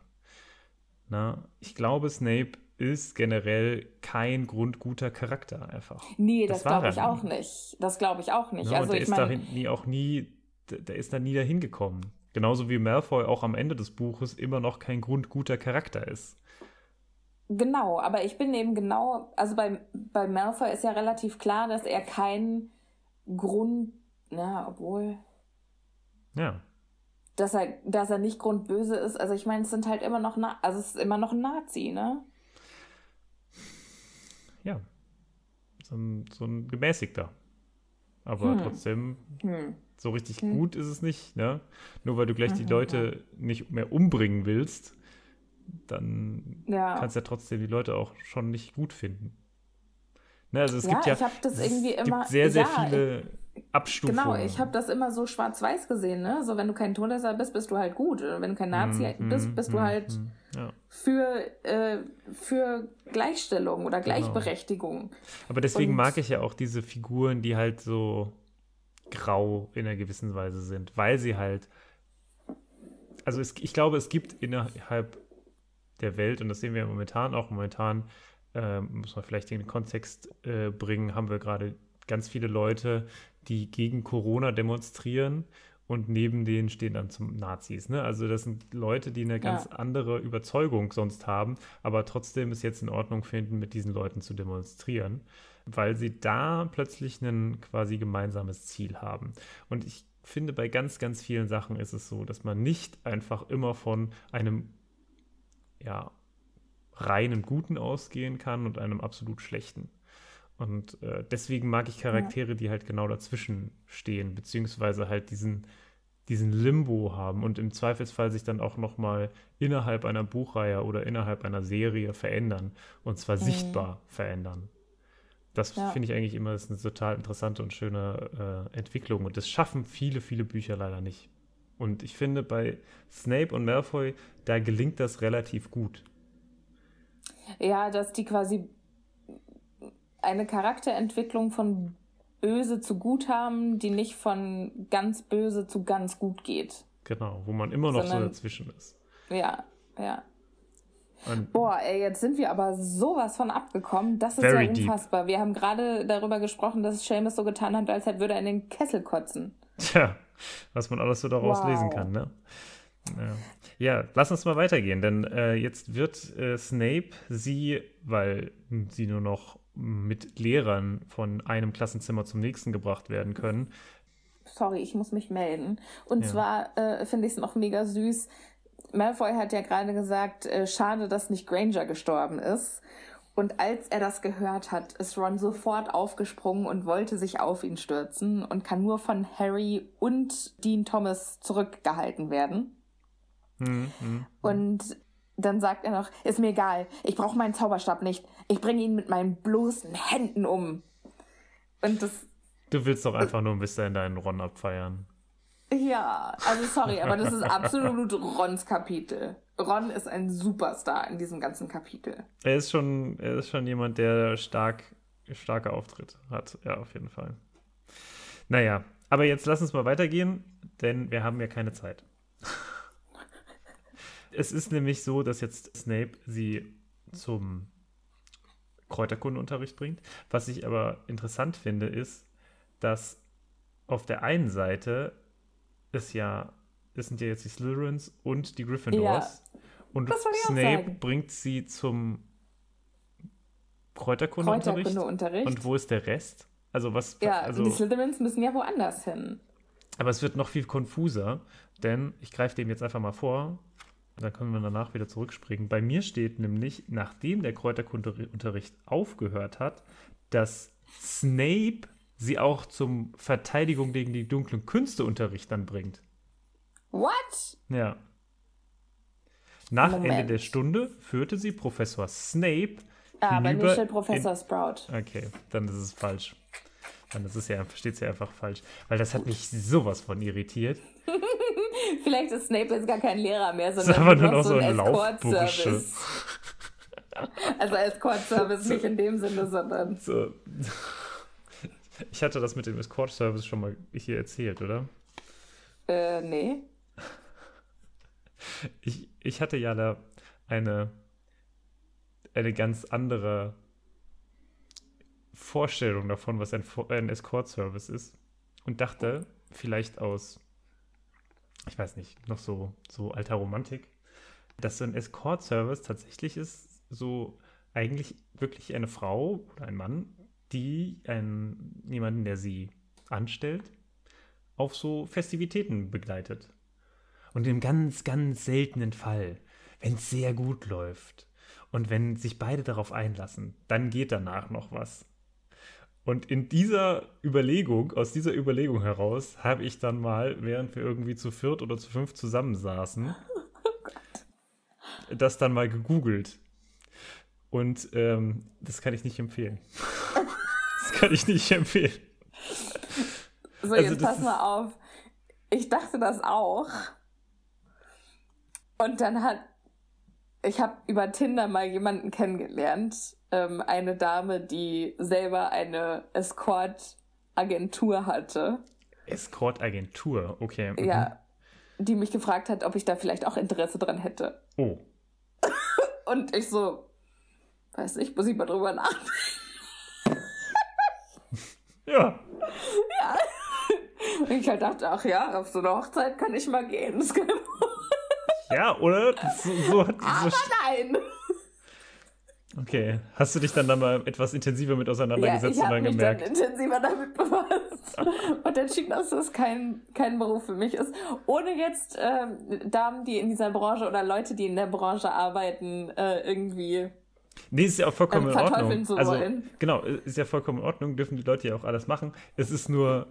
Na, ich glaube, Snape ist generell kein grundguter Charakter einfach. Nee, Das das, glaube ich auch nie. nicht. Das glaube ich auch nicht. Ne? also, und der ich ist da nie auch nie, der, der ist da nie dahin gekommen. Genauso wie Malfoy auch am Ende des Buches immer noch kein grundguter Charakter ist. Genau, aber ich bin eben genau, also bei, bei Malfoy ist ja relativ klar, dass er kein Grund, na, obwohl, Ja. dass er, dass er nicht grundböse ist. Also ich meine, es sind halt immer noch, Na also es ist immer noch ein Nazi, ne? Ja, so ein, so ein gemäßigter. Aber trotzdem, so richtig gut ist es nicht, ne? Nur weil du gleich die Leute nicht mehr umbringen willst, dann Ja. kannst du ja trotzdem die Leute auch schon nicht gut finden. Ne, also es Ja, gibt ja, ich hab das es irgendwie gibt immer- sehr, sehr ja, viele Abstufungen. Genau, ich habe das immer so schwarz-weiß gesehen, ne? So, wenn du kein Todesser bist, bist du halt gut. Wenn du kein Nazi bist, bist du halt Mhm, ja. für, äh, für Gleichstellung oder Gleichberechtigung. Aber deswegen Und- mag ich ja auch diese Figuren, die halt so grau in einer gewissen Weise sind, weil sie halt, also es, ich glaube, es gibt innerhalb der Welt, und das sehen wir momentan auch, momentan ähm, muss man vielleicht in den Kontext äh, bringen, haben wir gerade ganz viele Leute, die gegen Corona demonstrieren und neben denen stehen dann zum Nazis. Ne? Also das sind Leute, die eine ganz Ja. andere Überzeugung sonst haben, aber trotzdem es jetzt in Ordnung finden, mit diesen Leuten zu demonstrieren, weil sie da plötzlich ein quasi gemeinsames Ziel haben. Und ich finde, bei ganz, ganz vielen Sachen ist es so, dass man nicht einfach immer von einem ja, reinen Guten ausgehen kann und einem absolut schlechten. Und äh, deswegen mag ich Charaktere, die halt genau dazwischen stehen, beziehungsweise halt diesen, diesen Limbo haben und im Zweifelsfall sich dann auch nochmal innerhalb einer Buchreihe oder innerhalb einer Serie verändern und zwar sichtbar verändern. Das Ja. finde ich eigentlich immer ist eine total interessante und schöne äh, Entwicklung und das schaffen viele, viele Bücher leider nicht. Und ich finde, bei Snape und Malfoy, da gelingt das relativ gut. Ja, dass die quasi eine Charakterentwicklung von böse zu gut haben, die nicht von ganz böse zu ganz gut geht. Genau, wo man immer noch so Sondern- dazwischen ist. Ja, ja. Und Boah, ey, jetzt sind wir aber sowas von abgekommen. Das ist ja deep. unfassbar. Wir haben gerade darüber gesprochen, dass Seamus so getan hat, als würde er in den Kessel kotzen. tja, was man alles so daraus Wow. lesen kann, ne? Ja. ja, lass uns mal weitergehen, denn äh, jetzt wird äh, Snape sie, weil sie nur noch mit Lehrern von einem Klassenzimmer zum nächsten gebracht werden können, Sorry, ich muss mich melden. Und Ja. zwar äh, finde ich es noch mega süß. Malfoy hat ja gerade gesagt, äh, schade, dass nicht Granger gestorben ist. Und als er das gehört hat, ist Ron sofort aufgesprungen und wollte sich auf ihn stürzen und kann nur von Harry und Dean Thomas zurückgehalten werden. Mhm. Und dann sagt er noch, ist mir egal, ich brauche meinen Zauberstab nicht. Ich bringe ihn mit meinen bloßen Händen um. Und das. Du willst doch einfach nur ein bisschen deinen Ron abfeiern. Ja, also sorry, aber das ist absolut Rons Kapitel. Ron ist ein Superstar in diesem ganzen Kapitel. Er ist schon, er ist schon jemand, der stark, starke Auftritt hat. Ja, auf jeden Fall. Naja, aber jetzt lass uns mal weitergehen, denn wir haben ja keine Zeit. Es ist nämlich so, dass jetzt Snape sie zum Kräuterkundeunterricht bringt. Was ich aber interessant finde, ist, dass auf der einen Seite es ja, es sind ja jetzt die Slytherins und die Gryffindors. Ja, und Snape bringt sie zum Kräuterkundeunterricht. Kräuterkundeunterricht. Und wo ist der Rest? Also was? Ja, also, die Slytherins müssen ja woanders hin. Aber es wird noch viel konfuser, denn ich greife dem jetzt einfach mal vor. Dann können wir danach wieder zurückspringen. Bei mir steht nämlich, nachdem der Kräuterkundeunterricht aufgehört hat, dass Snape sie auch zum Verteidigung gegen die dunklen Künste-Unterricht dann bringt. What? Ja. Nach Moment. Ende der Stunde führte sie Professor Snape. Ah, bei mir steht Professor Sprout. Okay, dann ist es falsch. Dann ist es ja, steht es ja einfach falsch. Weil das hat mich sowas von irritiert. Vielleicht ist Snape jetzt gar kein Lehrer mehr, sondern nur noch so ein, ein Laufbursche. Also Escort-Service nicht in dem Sinne, sondern. So. Ich hatte das mit dem Escort-Service schon mal hier erzählt, oder? Äh, nee. Ich, ich hatte ja da eine, eine ganz andere Vorstellung davon, was ein, ein Escort-Service ist. Und dachte, vielleicht aus, ich weiß nicht, noch so, so alter Romantik, dass so ein Escort-Service tatsächlich ist, so eigentlich wirklich eine Frau oder ein Mann, die einen, jemanden, der sie anstellt, auf so Festivitäten begleitet. Und im ganz, ganz seltenen Fall, wenn es sehr gut läuft und wenn sich beide darauf einlassen, dann geht danach noch was. Und in dieser Überlegung, aus dieser Überlegung heraus, habe ich dann mal, während wir irgendwie zu viert oder zu fünf zusammensaßen, oh das dann mal gegoogelt. Und ähm, das kann ich nicht empfehlen. das kann ich nicht empfehlen. So, also jetzt pass mal auf. Ich dachte das auch. Und dann hat, ich habe über Tinder mal jemanden kennengelernt, ähm, eine Dame, die selber eine Escort-Agentur hatte. Escort-Agentur, okay. Mhm. Ja, die mich gefragt hat, ob ich da vielleicht auch Interesse dran hätte. Oh. Und ich so, weiß nicht, muss ich mal drüber nachdenken. ja. Ja. Und ich halt dachte, ach ja, auf so eine Hochzeit kann ich mal gehen. Das kann ja, oder? So, so hat Aber nein! Okay. Hast du dich dann da mal etwas intensiver mit auseinandergesetzt ja, und dann mich gemerkt? Dann intensiver damit befasst und entschieden, dass das kein, kein Beruf für mich ist. Ohne jetzt ähm, Damen, die in dieser Branche oder Leute, die in der Branche arbeiten, äh, irgendwie Nee, ist ja auch vollkommen ähm, in Ordnung. Zu also, wollen. Genau, ist ja vollkommen in Ordnung, dürfen die Leute ja auch alles machen. Es ist nur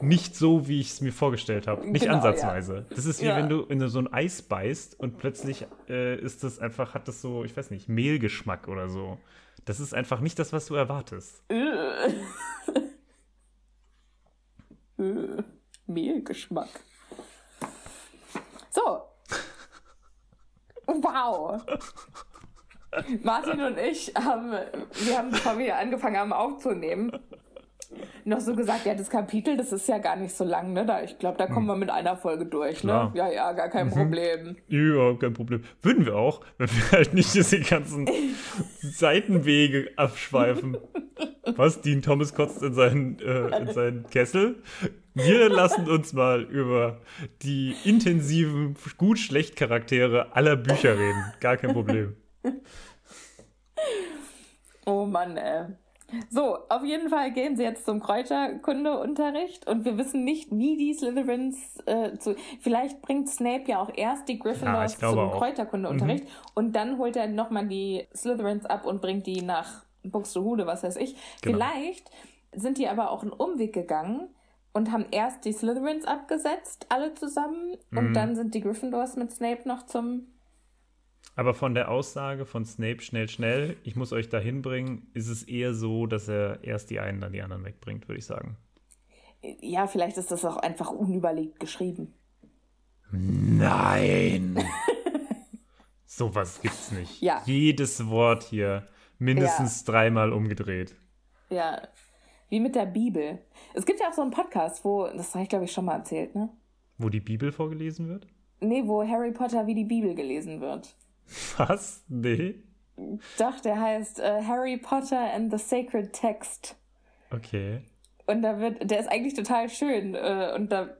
nicht so, wie ich es mir vorgestellt habe. Nicht genau, ansatzweise. Ja. Das ist wie ja. wenn du in so ein Eis beißt und plötzlich äh, ist das einfach, hat das so, ich weiß nicht, Mehlgeschmack oder so. Das ist einfach nicht das, was du erwartest. Mehlgeschmack. So. Wow. Martin und ich haben, wir haben, bevor wir angefangen haben aufzunehmen, noch so gesagt, ja, das Kapitel, das ist ja gar nicht so lang, ne? Da, ich glaube, da kommen hm. wir mit einer Folge durch, ne? Klar. ne? Ja, ja, gar kein mhm. Problem. Ja, kein Problem. Würden wir auch, wenn wir halt nicht diese ganzen Seitenwege abschweifen. Was? Dean Thomas kotzt in seinen, äh, in seinen Kessel? Wir lassen uns mal über die intensiven Gut-Schlecht-Charaktere aller Bücher reden. Gar kein Problem. Oh Mann, ey. So, auf jeden Fall gehen sie jetzt zum Kräuterkundeunterricht und wir wissen nicht, wie die Slytherins äh, zu. Vielleicht bringt Snape ja auch erst die Gryffindors glaube zum. Kräuterkundeunterricht und dann holt er nochmal die Slytherins ab und bringt die nach Buxtehude, was weiß ich. Genau. Vielleicht sind die aber auch einen Umweg gegangen und haben erst die Slytherins abgesetzt, alle zusammen, und dann sind die Gryffindors mit Snape noch zum. Aber von der Aussage von Snape schnell, schnell, ich muss euch dahin bringen, ist es eher so, dass er erst die einen, dann die anderen wegbringt, würde ich sagen. Ja, vielleicht ist das auch einfach unüberlegt geschrieben. Nein! Sowas gibt's nicht. Ja. Jedes Wort hier mindestens dreimal umgedreht. Ja, wie mit der Bibel. Es gibt ja auch so einen Podcast, wo, das habe ich glaube ich schon mal erzählt, ne? Wo die Bibel vorgelesen wird? Nee, wo Harry Potter wie die Bibel gelesen wird. Was? Nee. Doch, der heißt äh, Harry Potter and the Sacred Text. Okay. Und da wird, der ist eigentlich total schön. Äh, und da,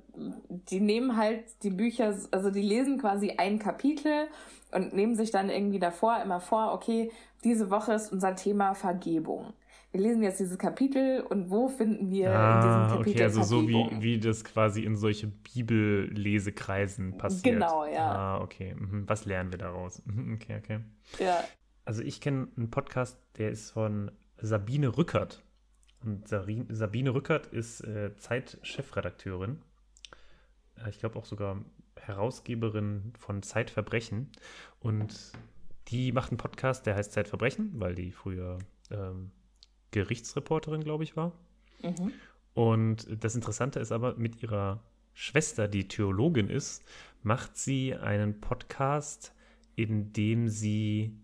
die nehmen halt die Bücher, also die lesen quasi ein Kapitel und nehmen sich dann irgendwie davor immer vor, okay, diese Woche ist unser Thema Vergebung. Wir lesen jetzt dieses Kapitel und wo finden wir in Ah, diesem Kapitel okay, also so wie, wie das quasi in solche Bibellesekreisen passiert. Genau, ja. Ah, okay. Mhm. Was lernen wir daraus? Mhm, Okay, okay. Ja, Also ich kenne einen Podcast, der ist von Sabine Rückert. Und Sabine Rückert ist äh, Zeit-Chefredakteurin. Äh, ich glaube auch sogar Herausgeberin von Zeitverbrechen. Und die macht einen Podcast, der heißt Zeitverbrechen, weil die früher ähm, Gerichtsreporterin, glaube ich, war. Und das Interessante ist aber, mit ihrer Schwester, die Theologin ist, macht sie einen Podcast, in dem sie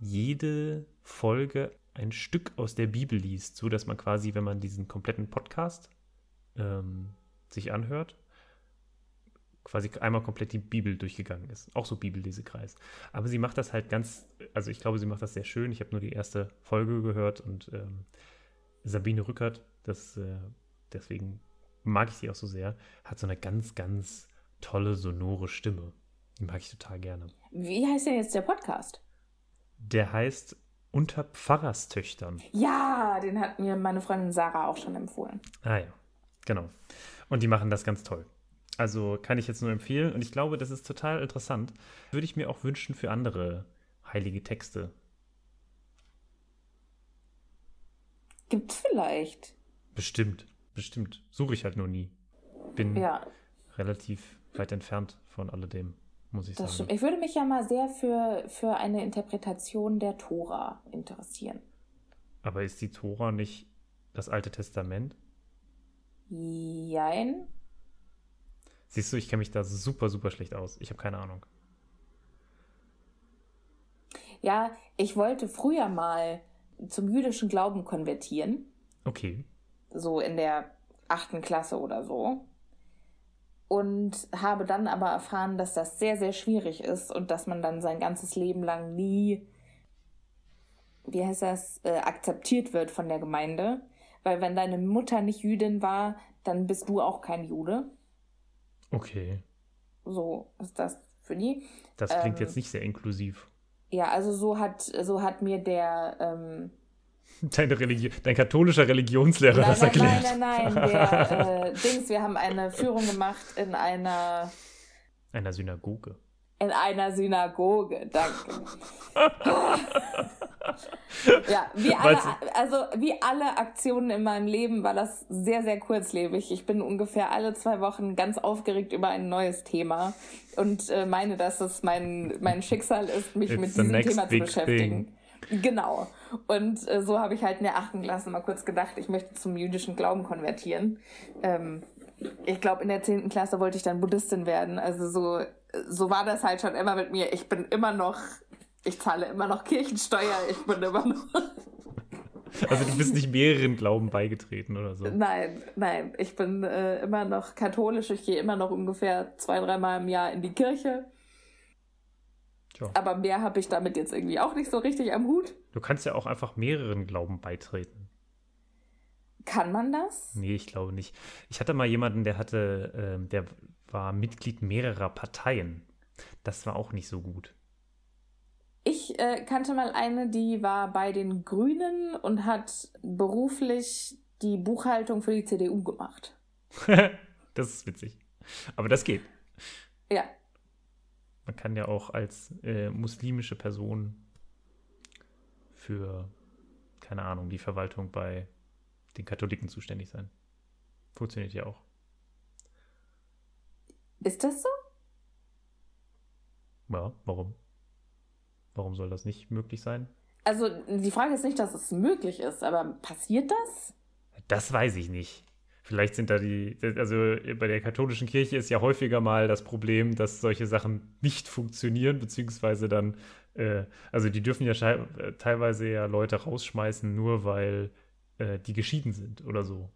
jede Folge ein Stück aus der Bibel liest, so dass man quasi, wenn man diesen kompletten Podcast ähm, sich anhört, quasi einmal komplett die Bibel durchgegangen ist. Auch so Bibellesekreis. Aber sie macht das halt ganz, also ich glaube, sie macht das sehr schön. Ich habe nur die erste Folge gehört und ähm, Sabine Rückert, das, äh, deswegen mag ich sie auch so sehr, hat so eine ganz, ganz tolle, sonore Stimme. Die mag ich total gerne. wie heißt denn jetzt der Podcast? Der heißt Unter Pfarrerstöchtern. Ja, den hat mir meine Freundin Sarah auch schon empfohlen. Ah ja, genau. Und die machen das ganz toll. Also kann ich jetzt nur empfehlen. Und ich glaube, das ist total interessant. Würde ich mir auch wünschen für andere heilige Texte. Gibt's vielleicht. Bestimmt, bestimmt. Suche ich halt nur nie. Bin Ja, relativ weit entfernt von alledem, muss ich das sagen. stimmt. Ich würde mich ja mal sehr für, für eine Interpretation der Tora interessieren. Aber ist die Tora nicht das Alte Testament? Jein. Siehst du, ich kenne mich da super, super schlecht aus. Ich habe keine Ahnung. Ja, ich wollte früher mal zum jüdischen Glauben konvertieren. Okay. so in der achten Klasse oder so. Und habe dann aber erfahren, dass das sehr, sehr schwierig ist und dass man dann sein ganzes Leben lang nie, wie heißt das, äh, akzeptiert wird von der Gemeinde. Weil wenn deine Mutter nicht Jüdin war, dann bist du auch kein Jude. Okay. So ist das für die. Das klingt Ähm, jetzt nicht sehr inklusiv. Ja, also so hat, so hat mir der, ähm, Deine Religion, dein katholischer Religionslehrer nein, das nein, erklärt. nein, nein, nein, der äh, Dings, wir haben eine Führung gemacht in einer Einer Synagoge. In einer Synagoge, danke. ja, wie alle, also wie alle Aktionen in meinem Leben war das sehr, sehr kurzlebig. Ich bin ungefähr alle zwei Wochen ganz aufgeregt über ein neues Thema und äh, meine, dass es mein, mein Schicksal ist, mich It's mit diesem Thema zu beschäftigen. Genau. Und äh, so habe ich halt in der achten Klasse mal kurz gedacht, ich möchte zum jüdischen Glauben konvertieren. Ähm, ich glaube, in der zehnten Klasse wollte ich dann Buddhistin werden. Also so, so war das halt schon immer mit mir. Ich bin immer noch, ich zahle immer noch Kirchensteuer, ich bin immer noch. Also du bist nicht mehreren Glauben beigetreten oder so. Nein, nein, ich bin äh, immer noch katholisch. Ich gehe immer noch ungefähr zwei, dreimal im Jahr in die Kirche. Tja. Aber mehr habe ich damit jetzt irgendwie auch nicht so richtig am Hut. Du kannst ja auch einfach mehreren Glauben beitreten. Kann man das? Nee, ich glaube nicht. Ich hatte mal jemanden, der hatte, ähm, der war Mitglied mehrerer Parteien. Das war auch nicht so gut. Ich Ich äh, kannte mal eine, die war bei den Grünen und hat beruflich die Buchhaltung für die CDU gemacht. das ist witzig. Aber das geht. Ja. Man kann ja auch als äh, muslimische Person für, keine Ahnung, die Verwaltung bei den Katholiken zuständig sein. Funktioniert ja auch. Ist das so? Ja, warum? Warum soll das nicht möglich sein? Also die Frage ist nicht, dass es möglich ist, aber passiert das? Das weiß ich nicht. Vielleicht sind da die, also bei der katholischen Kirche ist ja häufiger mal das Problem, dass solche Sachen nicht funktionieren, beziehungsweise dann, äh, also die dürfen ja teilweise ja Leute rausschmeißen, nur weil äh, die geschieden sind oder so.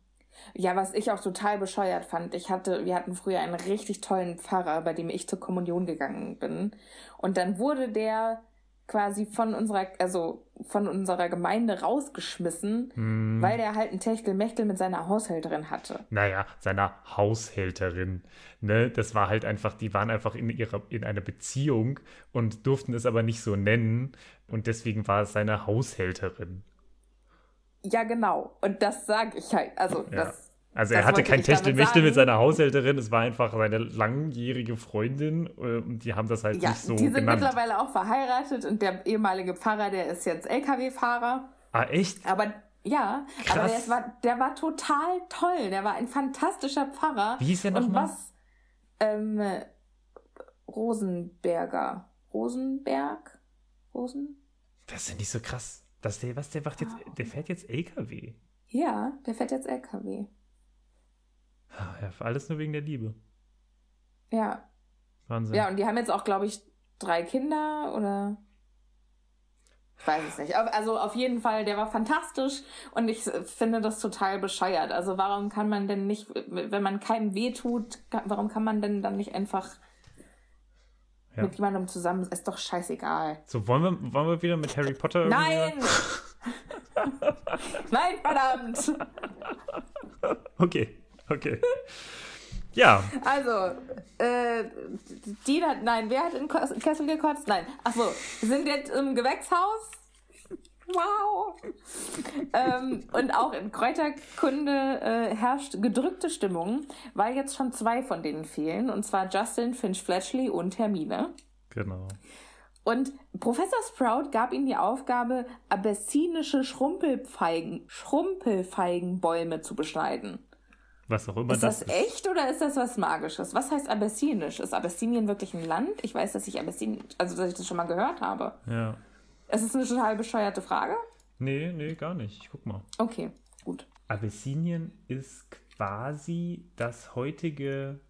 Ja, was ich auch total bescheuert fand, ich hatte, wir hatten früher einen richtig tollen Pfarrer, bei dem ich zur Kommunion gegangen bin. Und dann wurde der quasi von unserer, also von unserer Gemeinde rausgeschmissen, mm. weil der halt ein Techtelmechtel mit seiner Haushälterin hatte. Naja, seiner Haushälterin. Ne? Das war halt einfach, die waren einfach in ihrer, in einer Beziehung und durften es aber nicht so nennen. Und deswegen war es seine Haushälterin. Ja, genau. Und das sage ich halt. Also, ja. das. Also er hatte kein Techtelmechtel mit seiner Haushälterin, es war einfach seine langjährige Freundin äh, und die haben das halt ja, nicht so die sind genannt. mittlerweile auch verheiratet und der ehemalige Pfarrer, der ist jetzt LKW-Fahrer. Ah, echt? Aber ja, Krass. aber der war, der war total toll, der war ein fantastischer Pfarrer. Wie hieß der nochmal? Und was? Ähm, Rosenberger. Rosenberg? Rosen? Das ist ja nicht so krass. Dass der, was, der macht jetzt, der fährt jetzt LKW. Ja, der fährt jetzt LKW. Ja, alles nur wegen der Liebe. Ja. Wahnsinn. Ja, und die haben jetzt auch, glaube ich, drei Kinder oder. Ich weiß es nicht. Also auf jeden Fall, der war fantastisch und ich finde das total bescheuert. Also warum kann man denn nicht, wenn man keinem weh tut, warum kann man denn dann nicht einfach ja. mit jemandem zusammen ist doch scheißegal. So, wollen wir, wollen wir wieder mit Harry Potter? Nein! Nein, verdammt! Okay, okay. Ja. Also, äh, die hat, nein, wer hat in Kessel gekotzt? Nein. Achso, sind jetzt im Gewächshaus? Wow! ähm, und auch in Kräuterkunde äh, herrscht gedrückte Stimmung, weil jetzt schon zwei von denen fehlen, und zwar Justin Finch Fletchley und Hermine. Genau. Und Professor Sprout gab ihnen die Aufgabe, abessinische Schrumpelfeigen, Schrumpelfeigenbäume zu beschneiden. Was auch immer ist das, das ist. echt oder ist das was Magisches? Was heißt Abessinisch? Ist Abessinien wirklich ein Land? Ich weiß, dass ich Abessinien, also dass ich das schon mal gehört habe. Ja. Es ist eine total bescheuerte Frage. Nee, nee, gar nicht. Ich guck mal. Okay, gut. Abessinien ist quasi das heutige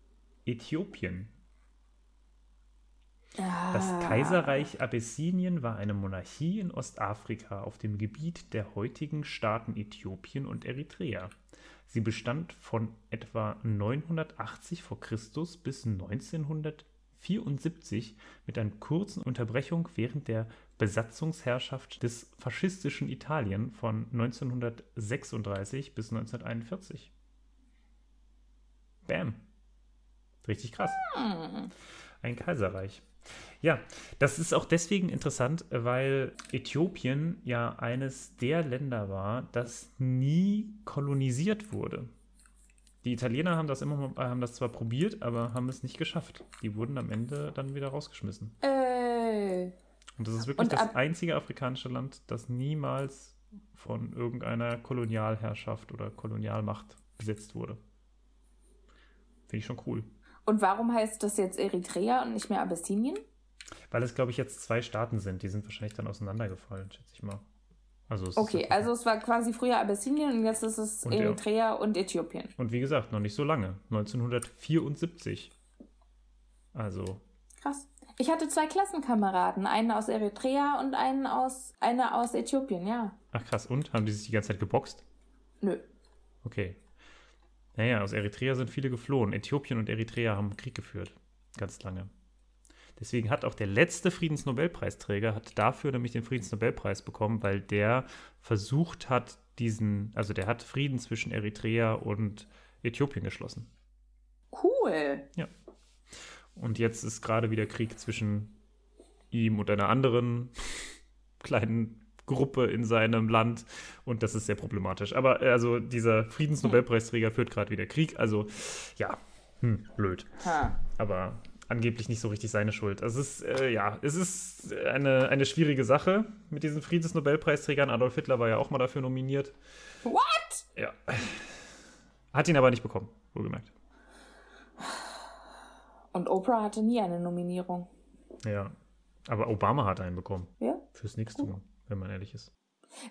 Äthiopien. Ah. Das Kaiserreich Abessinien war eine Monarchie in Ostafrika auf dem Gebiet der heutigen Staaten Äthiopien und Eritrea. Sie bestand von etwa 980 v. Chr. bis 1974 mit einer kurzen Unterbrechung während der Besatzungsherrschaft des faschistischen Italien von 1936 bis 1941. Bam. Richtig krass. Ein Kaiserreich. Ja, das ist auch deswegen interessant, weil Äthiopien ja eines der Länder war, das nie kolonisiert wurde. Die Italiener haben das immer haben das zwar probiert, aber haben es nicht geschafft. Die wurden am Ende dann wieder rausgeschmissen. Äh. Und das ist wirklich das einzige afrikanische Land, das niemals von irgendeiner Kolonialherrschaft oder Kolonialmacht besetzt wurde. Finde ich schon cool. Und warum heißt das jetzt Eritrea und nicht mehr Abessinien? Weil es, glaube ich, jetzt zwei Staaten sind. Die sind wahrscheinlich dann auseinandergefallen, schätze ich mal. Also okay, also es war quasi früher Abessinien und jetzt ist es und Eritrea und Äthiopien. Und wie gesagt, noch nicht so lange. 1974. Also. Krass. Ich hatte zwei Klassenkameraden, einen aus Eritrea und einen aus, eine aus Äthiopien, ja. Ach krass, und? Haben die sich die ganze Zeit geboxt? Nö. Okay. Naja, aus Eritrea sind viele geflohen. Äthiopien und Eritrea haben Krieg geführt. Ganz lange. Deswegen hat auch der letzte Friedensnobelpreisträger hat dafür nämlich den Friedensnobelpreis bekommen, weil der versucht hat, diesen, also der hat Frieden zwischen Eritrea und Äthiopien geschlossen. Cool. Ja. Und jetzt ist gerade wieder Krieg zwischen ihm und einer anderen kleinen Gruppe in seinem Land und das ist sehr problematisch. Aber äh, also dieser Friedensnobelpreisträger führt gerade wieder Krieg, also ja, hm, blöd. Ha. Aber angeblich nicht so richtig seine Schuld. Also es ist, äh, ja, es ist eine, eine schwierige Sache mit diesen Friedensnobelpreisträgern. Adolf Hitler war ja auch mal dafür nominiert. What? Ja. Hat ihn aber nicht bekommen, wohlgemerkt. Und Oprah hatte nie eine Nominierung. Ja. Aber Obama hat einen bekommen. Ja? Fürs Nichtstun, wenn man ehrlich ist.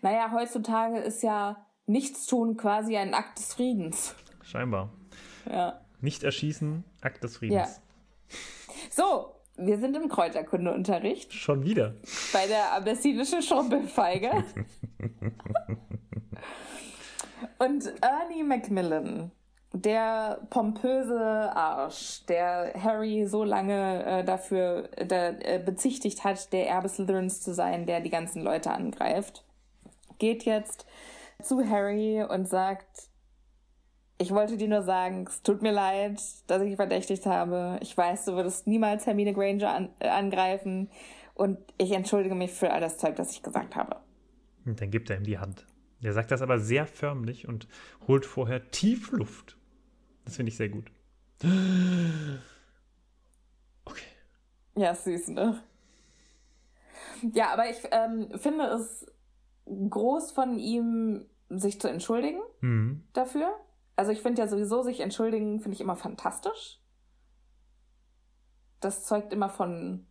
Naja, heutzutage ist ja Nichtstun quasi ein Akt des Friedens. Scheinbar. Ja. Nicht erschießen, Akt des Friedens. So, wir sind im Kräuterkundeunterricht Schon wieder. bei der abessinischen Schrumpelfeige. Und Ernie Macmillan, der pompöse Arsch, der Harry so lange äh, dafür da, äh, bezichtigt hat, der Erbe Slytherins zu sein, der die ganzen Leute angreift, geht jetzt zu Harry und sagt, ich wollte dir nur sagen, es tut mir leid, dass ich dich verdächtigt habe. Ich weiß, du würdest niemals Hermine Granger an, äh, angreifen. Und ich entschuldige mich für all das Zeug, das ich gesagt habe. Und dann gibt er ihm die Hand. Er sagt das aber sehr förmlich und holt vorher tief Luft. Das finde ich sehr gut. Okay. Ja, süß, ne? Ja, aber ich ähm, finde es groß von ihm, sich zu entschuldigen Mhm. dafür. Also ich finde ja sowieso, sich entschuldigen, finde ich immer fantastisch. Das zeugt immer von,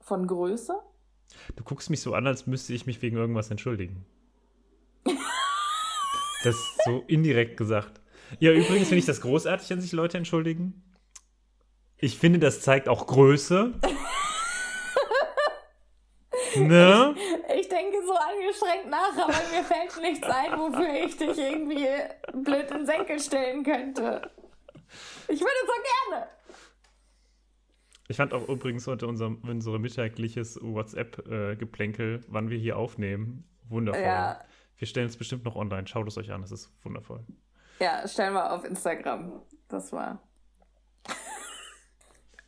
von Größe. Du guckst mich so an, als müsste ich mich wegen irgendwas entschuldigen. Das ist so indirekt gesagt. Ja, übrigens finde ich das großartig, wenn sich Leute entschuldigen. Ich finde, das zeigt auch Größe. ne? Ich denke so angestrengt nach, aber mir fällt nichts ein, wofür ich dich irgendwie blöd in den Senkel stellen könnte. Ich würde so gerne. Ich fand auch übrigens heute unser, unser mittagliches WhatsApp-Geplänkel, wann wir hier aufnehmen, wundervoll. Ja. Wir stellen es bestimmt noch online. Schaut es euch an, es ist wundervoll. Ja, stellen wir auf Instagram. Das war.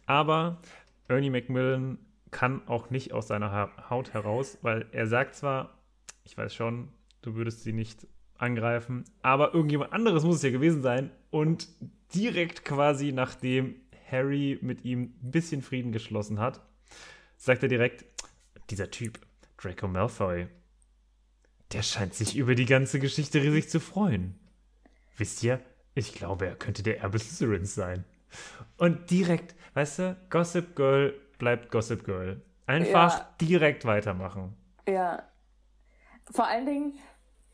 Aber Ernie Macmillan kann auch nicht aus seiner ha Haut heraus, weil er sagt zwar, ich weiß schon, du würdest sie nicht angreifen, aber irgendjemand anderes muss es ja gewesen sein. Und direkt quasi nachdem Harry mit ihm ein bisschen Frieden geschlossen hat, sagt er direkt, dieser Typ, Draco Malfoy, der scheint sich über die ganze Geschichte riesig zu freuen. Wisst ihr, ich glaube, er könnte der Erbe Slytherins sein. Und direkt, weißt du, Gossip Girl bleibt Gossip Girl. Einfach Ja. direkt weitermachen. Ja. Vor allen Dingen,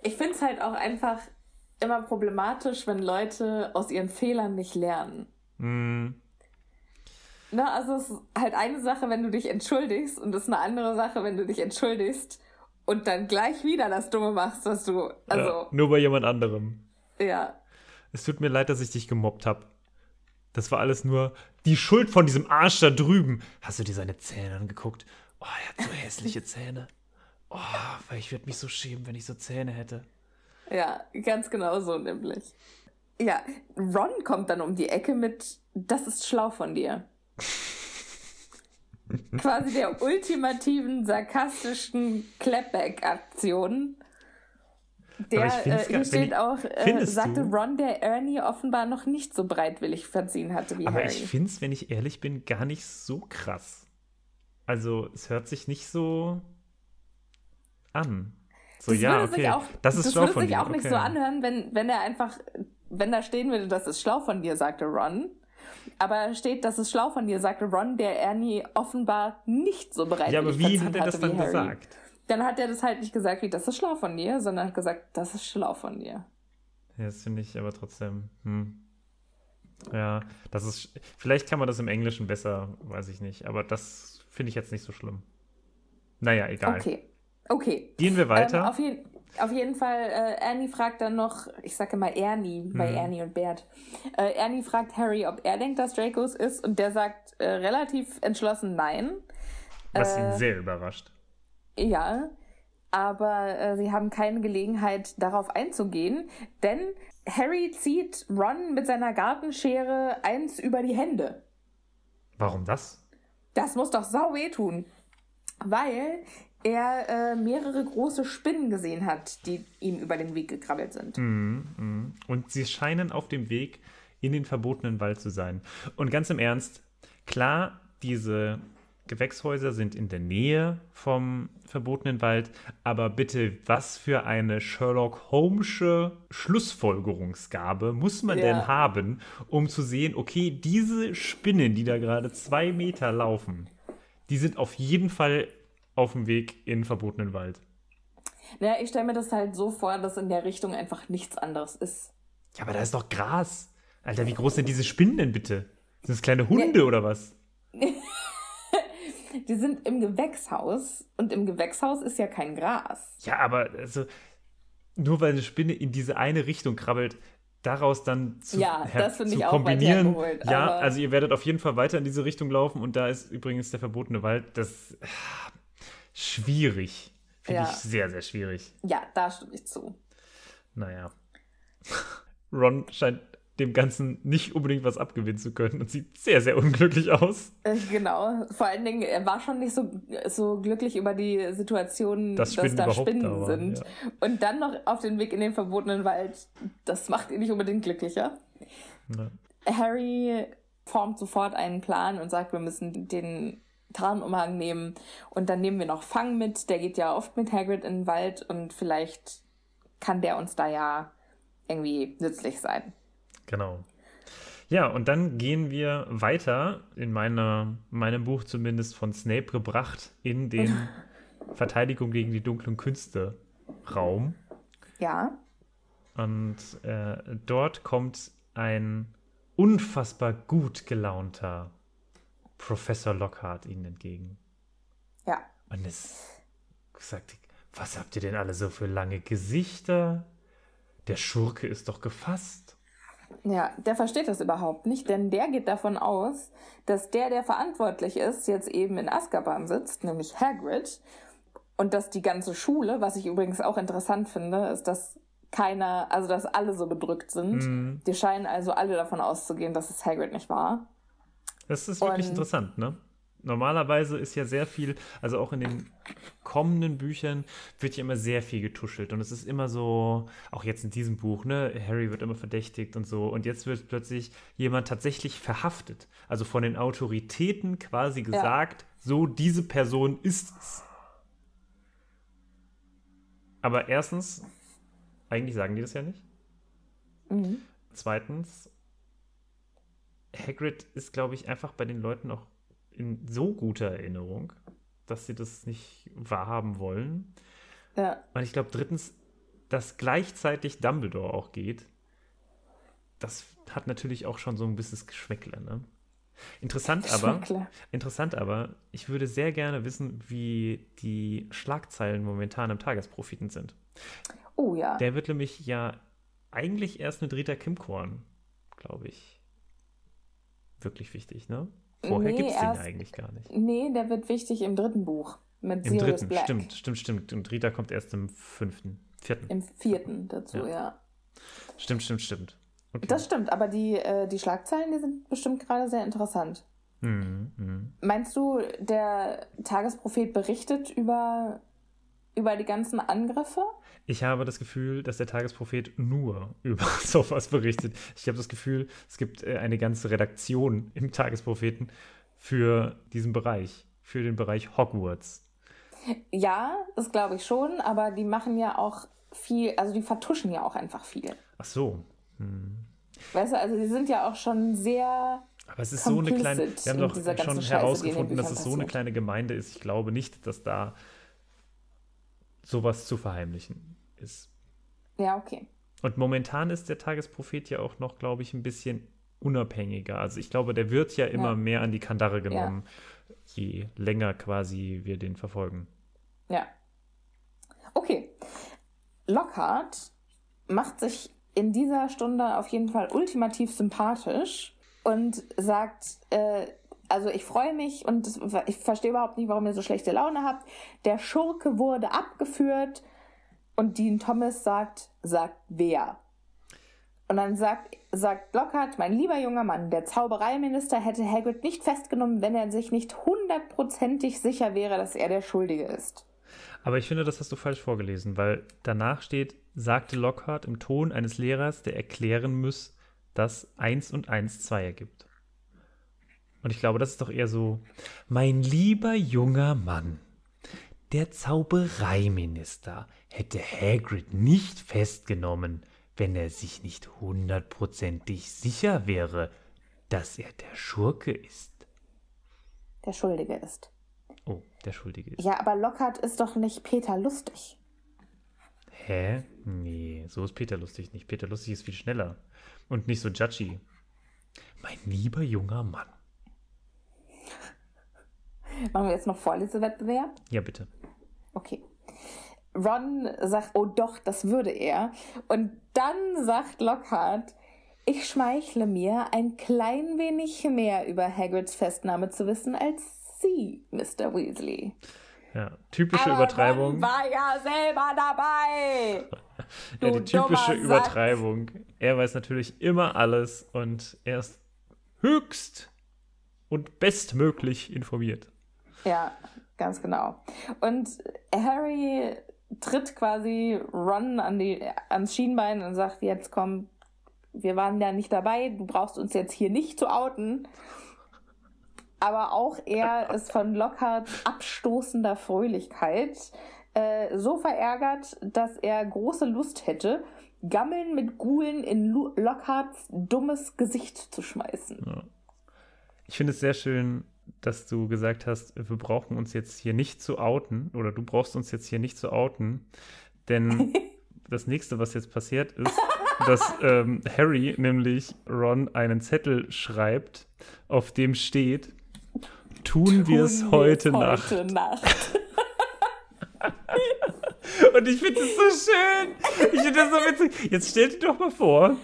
ich finde es halt auch einfach immer problematisch, wenn Leute aus ihren Fehlern nicht lernen. Hm, Ne, also es ist halt eine Sache, wenn du dich entschuldigst und es ist eine andere Sache, wenn du dich entschuldigst und dann gleich wieder das Dumme machst, was du, ja, also, nur bei jemand anderem. Ja. Es tut mir leid, dass ich dich gemobbt habe. Das war alles nur die Schuld von diesem Arsch da drüben. Hast du dir seine Zähne angeguckt? Oh, er hat so hässliche Zähne. Oh, weil ich würde mich so schämen, wenn ich so Zähne hätte. Ja, ganz genau so nämlich. Ja, Ron kommt dann um die Ecke mit, das ist schlau von dir. Quasi der ultimativen, sarkastischen Clapback-Aktion. Der, Aber äh, hier steht auch, äh, sagte du- Ron, der Ernie offenbar noch nicht so bereitwillig verziehen hatte wie Aber Harry. ich finde es, wenn ich ehrlich bin, gar nicht so krass. Also, es hört sich nicht so an. So, das ja, würde okay. sich auch, das ist schlau würde von sich dir. auch nicht okay. so anhören, wenn, wenn er einfach, wenn da stehen würde, das ist schlau von dir, sagte Ron. Aber steht, das ist schlau von dir, sagte Ron, der Ernie offenbar nicht so bereitwillig Ja, aber wie hat er das hatte dann gesagt? Dann hat er das halt nicht gesagt, wie das ist schlau von dir, sondern hat gesagt, das ist schlau von dir. Ja, das finde ich aber trotzdem. Hm. Ja, das ist. Vielleicht kann man das im Englischen besser, weiß ich nicht. Aber das finde ich jetzt nicht so schlimm. Naja, egal. Okay. Okay. Gehen wir weiter. Ähm, auf, je auf jeden Fall, äh, Ernie fragt dann noch, ich sage immer Ernie, bei Mhm. Ernie und Bert. Äh, Ernie fragt Harry, ob er denkt, dass Dracos ist, und der sagt äh, relativ entschlossen nein. was äh, ihn sehr überrascht. Ja, aber äh, sie haben keine Gelegenheit, darauf einzugehen, denn Harry zieht Ron mit seiner Gartenschere eins über die Hände. Warum das? Das muss doch sau wehtun. Weil er äh, mehrere große Spinnen gesehen hat, die ihm über den Weg gekrabbelt sind. Mhm, Und sie scheinen auf dem Weg in den verbotenen Wald zu sein. Und ganz im Ernst, klar, diese Gewächshäuser sind in der Nähe vom verbotenen Wald, aber bitte, was für eine Sherlock Holmesche Schlussfolgerungsgabe muss man Ja. denn haben, um zu sehen, okay, diese Spinnen, die da gerade zwei Meter laufen, die sind auf jeden Fall auf dem Weg in den verbotenen Wald. Naja, ich stelle mir das halt so vor, dass in der Richtung einfach nichts anderes ist. Ja, aber da ist doch Gras. Alter, wie groß sind diese Spinnen denn bitte? Sind das kleine Hunde oder was? Die sind im Gewächshaus und im Gewächshaus ist ja kein Gras. Ja, aber also, nur weil eine Spinne in diese eine Richtung krabbelt, daraus dann zu, Ja, her- das finde zu ich auch weit kombinieren. hergeholt, ja, also ihr werdet auf jeden Fall weiter in diese Richtung laufen und da ist übrigens der verbotene Wald. Das ah, schwierig. Finde Ja. ich sehr, sehr schwierig. Ja, da stimme ich zu. Naja. Ron scheint dem Ganzen nicht unbedingt was abgewinnen zu können und sieht sehr, sehr unglücklich aus. Äh, Genau. Vor allen Dingen, er war schon nicht so, so glücklich über die Situation, Dass dass, da Spinnen da waren, sind. ja. Und dann noch auf den Weg in den verbotenen Wald. Das macht ihn nicht unbedingt glücklicher. Ja. Harry formt sofort einen Plan und sagt, wir müssen den Tarnumhang nehmen. Und dann nehmen wir noch Fang mit. Der geht ja oft mit Hagrid in den Wald und vielleicht kann der uns da ja irgendwie nützlich sein. Genau. Ja, und dann gehen wir weiter, in meiner, meinem Buch zumindest von Snape gebracht, in den Verteidigung gegen die dunklen Künste Raum. Ja. Und äh, dort kommt ein unfassbar gut gelaunter Professor Lockhart ihnen entgegen. Ja. Und es sagt, was habt ihr denn alle so für lange Gesichter? Der Schurke ist doch gefasst. Ja, der versteht das überhaupt nicht, denn der geht davon aus, dass der, der verantwortlich ist, jetzt eben in Azkaban sitzt, nämlich Hagrid. Und dass die ganze Schule, was ich übrigens auch interessant finde, ist, dass keiner, also dass alle so bedrückt sind. Die scheinen also alle davon auszugehen, dass es Hagrid nicht war. Das ist wirklich Und- interessant, ne? Normalerweise ist ja sehr viel, also auch in den kommenden Büchern wird ja immer sehr viel getuschelt und es ist immer so, auch jetzt in diesem Buch, ne, Harry wird immer verdächtigt und so und jetzt wird plötzlich jemand tatsächlich verhaftet, also von den Autoritäten quasi gesagt, so diese Person ist es. Aber erstens, eigentlich sagen die das ja nicht. Zweitens, Hagrid ist, glaube ich, einfach bei den Leuten noch in so guter Erinnerung, dass sie das nicht wahrhaben wollen. Ja, Und ich glaube, drittens, dass gleichzeitig Dumbledore auch geht, das hat natürlich auch schon so ein bisschen Geschmäckle, ne? Interessant aber, interessant aber, ich würde sehr gerne wissen, wie die Schlagzeilen momentan im Tagespropheten sind. oh ja. Der wird nämlich ja eigentlich erst mit Rita Kimkorn, glaube ich, wirklich wichtig, ne? Vorher Nee, gibt es den eigentlich gar nicht. nee, der wird wichtig im dritten Buch mit Im Sirius dritten, Black. stimmt, stimmt, stimmt. Und Rita kommt erst im fünften, vierten. Im vierten dazu, Ja. ja. Stimmt, stimmt, stimmt. Okay. Das stimmt, aber die, äh, die Schlagzeilen, die sind bestimmt gerade sehr interessant. Mhm, mhm. Meinst du, der Tagesprophet berichtet über, über die ganzen Angriffe? Ich habe das Gefühl, dass der Tagesprophet nur über sowas berichtet. Ich habe das Gefühl, es gibt äh, eine ganze Redaktion im Tagespropheten für diesen Bereich, für den Bereich Hogwarts. Ja, das glaube ich schon, aber die machen ja auch viel, also die vertuschen ja auch einfach viel. Ach so. Weißt du, also die sind ja auch schon sehr. Aber es ist so eine kleine. Wir haben doch schon Scheiße, herausgefunden, dass es so eine kleine Gemeinde ist. Ich glaube nicht, dass da sowas zu verheimlichen ist. Ja, okay. Und momentan ist der Tagesprophet ja auch noch, glaube ich, ein bisschen unabhängiger. Also ich glaube, der wird ja immer Ja. mehr an die Kandare genommen, je länger quasi wir den verfolgen. Ja. Okay. Lockhart macht sich in dieser Stunde auf jeden Fall ultimativ sympathisch und sagt, äh, also ich freue mich und ich verstehe überhaupt nicht, warum ihr so schlechte Laune habt. Der Schurke wurde abgeführt und Dean Thomas sagt, sagt wer? Und dann sagt, sagt Lockhart, mein lieber junger Mann, der Zaubereiminister hätte Hagrid nicht festgenommen, wenn er sich nicht hundertprozentig sicher wäre, dass er der Schuldige ist. Aber ich finde, das hast du falsch vorgelesen, weil danach steht, sagte Lockhart im Ton eines Lehrers, der erklären muss, dass 1 und 1 2 ergibt. Und ich glaube, das ist doch eher so, mein lieber junger Mann, der Zaubereiminister hätte Hagrid nicht festgenommen, wenn er sich nicht hundertprozentig sicher wäre, dass er der Schurke ist. Der Schuldige ist. Oh, der Schuldige ist. Ja, aber Lockhart ist doch nicht Peter lustig. Hä? Nee, so ist Peter lustig nicht. Peter lustig ist viel schneller. Und nicht so judgy. Mein lieber junger Mann. Machen wir jetzt noch Vorlesewettbewerb? Ja, bitte. Okay. Ron sagt, oh doch, das würde er. Und dann sagt Lockhart, ich schmeichle mir, ein klein wenig mehr über Hagrids Festnahme zu wissen als Sie, Mr. Weasley. Ja, typische Aber Übertreibung. Ron war ja selber dabei. ja, die typische Übertreibung. Er weiß natürlich immer alles und er ist höchst und bestmöglich informiert. Ja, ganz genau. Und Harry tritt quasi Ron an die, ans Schienbein und sagt, jetzt komm, wir waren ja nicht dabei, du brauchst uns jetzt hier nicht zu outen. Aber auch er ist von Lockharts abstoßender Fröhlichkeit äh, so verärgert, dass er große Lust hätte, Gammeln mit Gulen in Lu Lockharts dummes Gesicht zu schmeißen. Ich finde es sehr schön, dass du gesagt hast, wir brauchen uns jetzt hier nicht zu outen oder du brauchst uns jetzt hier nicht zu outen, denn das nächste, was jetzt passiert, ist, dass ähm, Harry nämlich Ron einen Zettel schreibt, auf dem steht, tun wir es Tun heute wir's Nacht. Heute Nacht. Und ich finde das so schön. Ich finde das so witzig. Jetzt stell dir doch mal vor,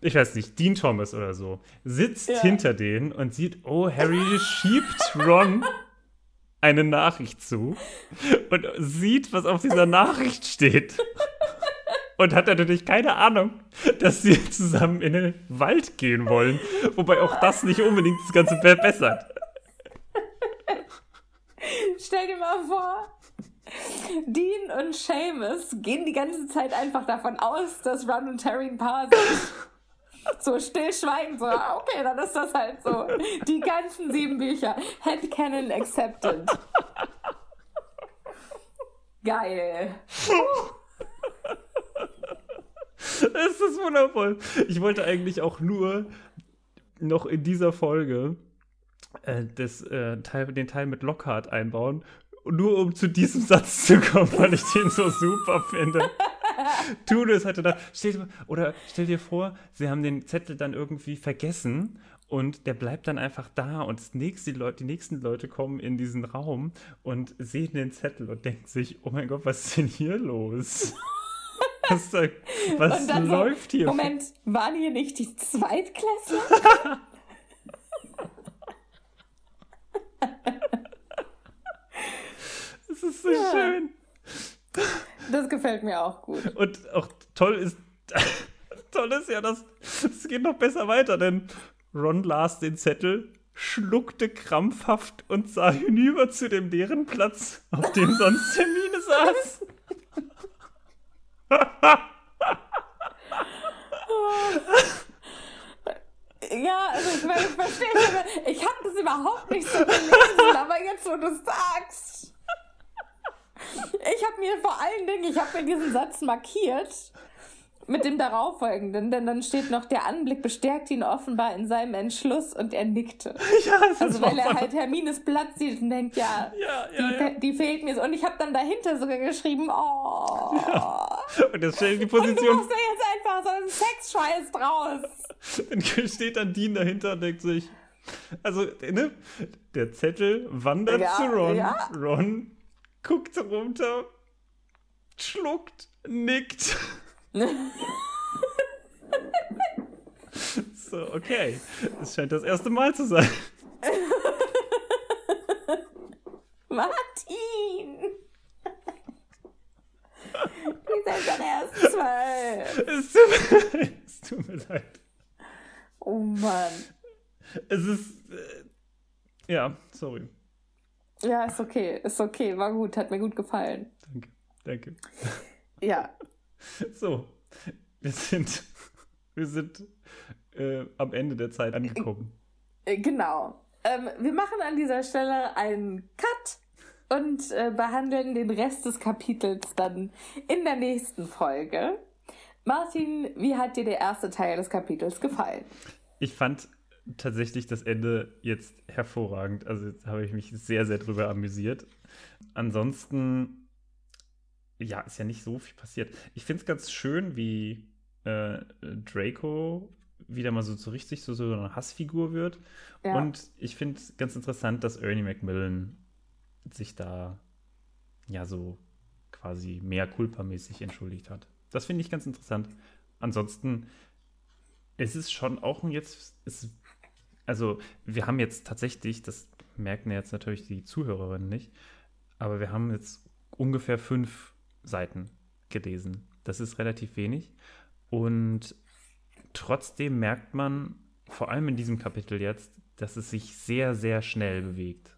ich weiß nicht, Dean Thomas oder so, sitzt Ja. hinter denen und sieht, oh, Harry schiebt Ron eine Nachricht zu und sieht, was auf dieser Nachricht steht. Und hat natürlich keine Ahnung, dass sie zusammen in den Wald gehen wollen. Wobei auch das nicht unbedingt das Ganze verbessert. Stell dir mal vor, Dean und Seamus gehen die ganze Zeit einfach davon aus, dass Ron und Harry ein Paar sind. So stillschweigend, so, ah, okay, dann ist das halt so. Die ganzen sieben Bücher. Headcanon accepted. Geil. Es ist wundervoll. Ich wollte eigentlich auch nur noch in dieser Folge äh, das, äh, Teil, den Teil mit Lockhart einbauen, nur um zu diesem Satz zu kommen, weil ich den so super finde. Tu das heute da. Stell oder stell dir vor, sie haben den Zettel dann irgendwie vergessen und der bleibt dann einfach da und das nächste, die, Leute, die nächsten Leute kommen in diesen Raum und sehen den Zettel und denken sich, oh mein Gott, was ist denn hier los? Was, was Und dann so, läuft hier? Moment, waren hier nicht die Zweitklässler? Das ist so schön. Das gefällt mir auch gut. Und auch toll ist, toll ist ja, dass es geht noch besser weiter, denn Ron las den Zettel, schluckte krampfhaft und sah hinüber zu dem leeren Platz, auf dem sonst Hermine saß. Ja, also ich, meine, ich verstehe ich habe das überhaupt nicht so gelesen, aber jetzt, wo du es sagst. Ich habe mir vor allen Dingen, ich habe mir diesen Satz markiert mit dem darauffolgenden, denn dann steht noch, der Anblick bestärkt ihn offenbar in seinem Entschluss und er nickte. Ja, das Also weil er halt Hermines Platz sieht und denkt, ja, Ja, die, ja, ja. fe- die fehlt mir so. Und ich habe dann dahinter sogar geschrieben, oh, Und jetzt stellt die du Position, machst da jetzt einfach so einen Sexscheiß draus. dann steht dann Dean dahinter und denkt sich, also, ne, der Zettel wandert Ja, zu Ron, ja. Ron guckt runter, schluckt, nickt. so, okay. Es scheint das erste Mal zu sein. Martin! Die sind dann erst zwölf. Es tut mir, leid. es tut mir leid. Oh Mann. Es ist. Äh, ja, sorry. Ja, ist okay, ist okay, war gut, hat mir gut gefallen. Danke, danke. Ja. So, wir sind, wir sind äh, am Ende der Zeit angekommen. Äh, genau. Ähm, wir machen an dieser Stelle einen Cut und äh, behandeln den Rest des Kapitels dann in der nächsten Folge. Martin, wie hat dir der erste Teil des Kapitels gefallen? Ich fand tatsächlich das Ende jetzt hervorragend. Also jetzt habe ich mich sehr, sehr drüber amüsiert. Ansonsten, ja, ist ja nicht so viel passiert. Ich finde es ganz schön, wie äh, Draco wieder mal so, so richtig so, so eine Hassfigur wird. Ja. Und ich finde es ganz interessant, dass Ernie Macmillan sich da ja so quasi mehr culpamäßig entschuldigt hat. Das finde ich ganz interessant. Ansonsten es ist schon auch ein jetzt, es, also wir haben jetzt tatsächlich, das merken jetzt natürlich die Zuhörerinnen nicht, aber wir haben jetzt ungefähr fünf Seiten gelesen. Das ist relativ wenig. Und trotzdem merkt man, vor allem in diesem Kapitel jetzt, dass es sich sehr, sehr schnell bewegt.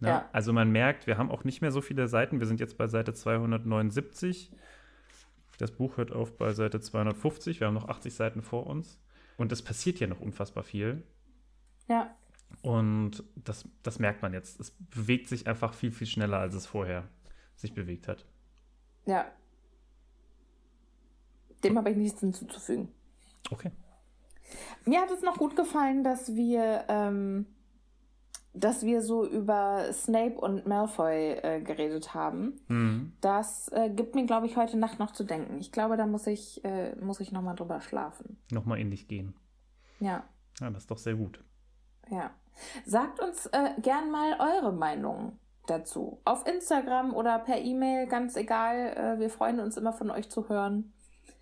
Ne? Ja. Also man merkt, wir haben auch nicht mehr so viele Seiten. Wir sind jetzt bei Seite 279. Das Buch hört auf bei Seite 250. Wir haben noch 80 Seiten vor uns. Und es passiert ja noch unfassbar viel. Ja. Und das, das merkt man jetzt. Es bewegt sich einfach viel, viel schneller, als es vorher sich bewegt hat. Ja. Dem habe ich nichts hinzuzufügen. Okay. Mir hat es noch gut gefallen, dass wir, ähm, dass wir so über Snape und Malfoy äh, geredet haben. Mhm. Das äh, gibt mir, glaube ich, heute Nacht noch zu denken. Ich glaube, da muss ich, äh, muss ich nochmal drüber schlafen. Nochmal in dich gehen. Ja, Ja, das ist doch sehr gut. Ja. Sagt uns äh, gern mal eure Meinung dazu. Auf Instagram oder per E-Mail, ganz egal. Äh, wir freuen uns immer von euch zu hören.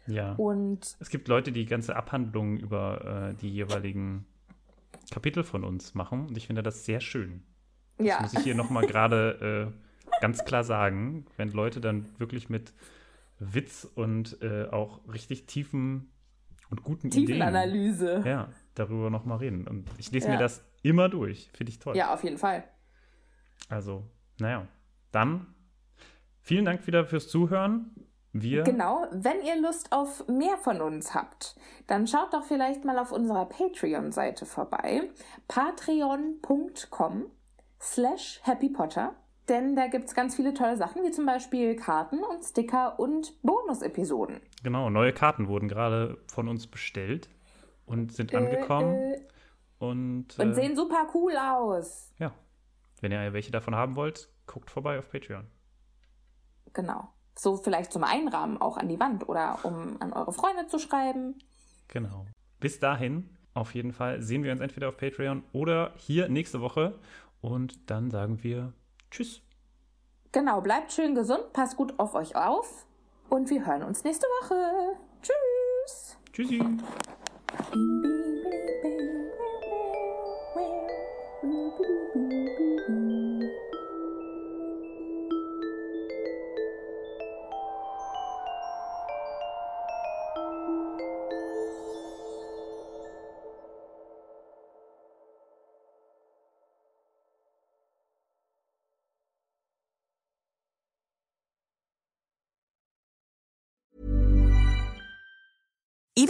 Ja. Und Es gibt Leute, die ganze Abhandlungen über äh, die jeweiligen Kapitel von uns machen. Und ich finde das sehr schön. Das ja, muss ich hier nochmal gerade äh, ganz klar sagen. Wenn Leute dann wirklich mit Witz und äh, auch richtig tiefen und guten Ideen Tiefenanalyse. ja, darüber nochmal reden. Und ich lese Ja. mir das immer durch. Finde ich toll. ja, auf jeden Fall. Also, naja. Dann vielen Dank wieder fürs Zuhören. Wir Genau, wenn ihr Lust auf mehr von uns habt, dann schaut doch vielleicht mal auf unserer Patreon-Seite vorbei. patreon.com slash happypotter. Denn da gibt es ganz viele tolle Sachen, wie zum Beispiel Karten und Sticker und Bonus-Episoden. Genau, neue Karten wurden gerade von uns bestellt und sind angekommen. äh, und Und äh, sehen super cool aus. ja, wenn ihr welche davon haben wollt, guckt vorbei auf Patreon. Genau. So vielleicht zum Einrahmen auch an die Wand oder um an eure Freunde zu schreiben. Genau. Bis dahin, auf jeden Fall, sehen wir uns entweder auf Patreon oder hier nächste Woche. Und dann sagen wir Tschüss. Genau, bleibt schön gesund, passt gut auf euch auf und wir hören uns nächste Woche. Tschüss. Tschüssi.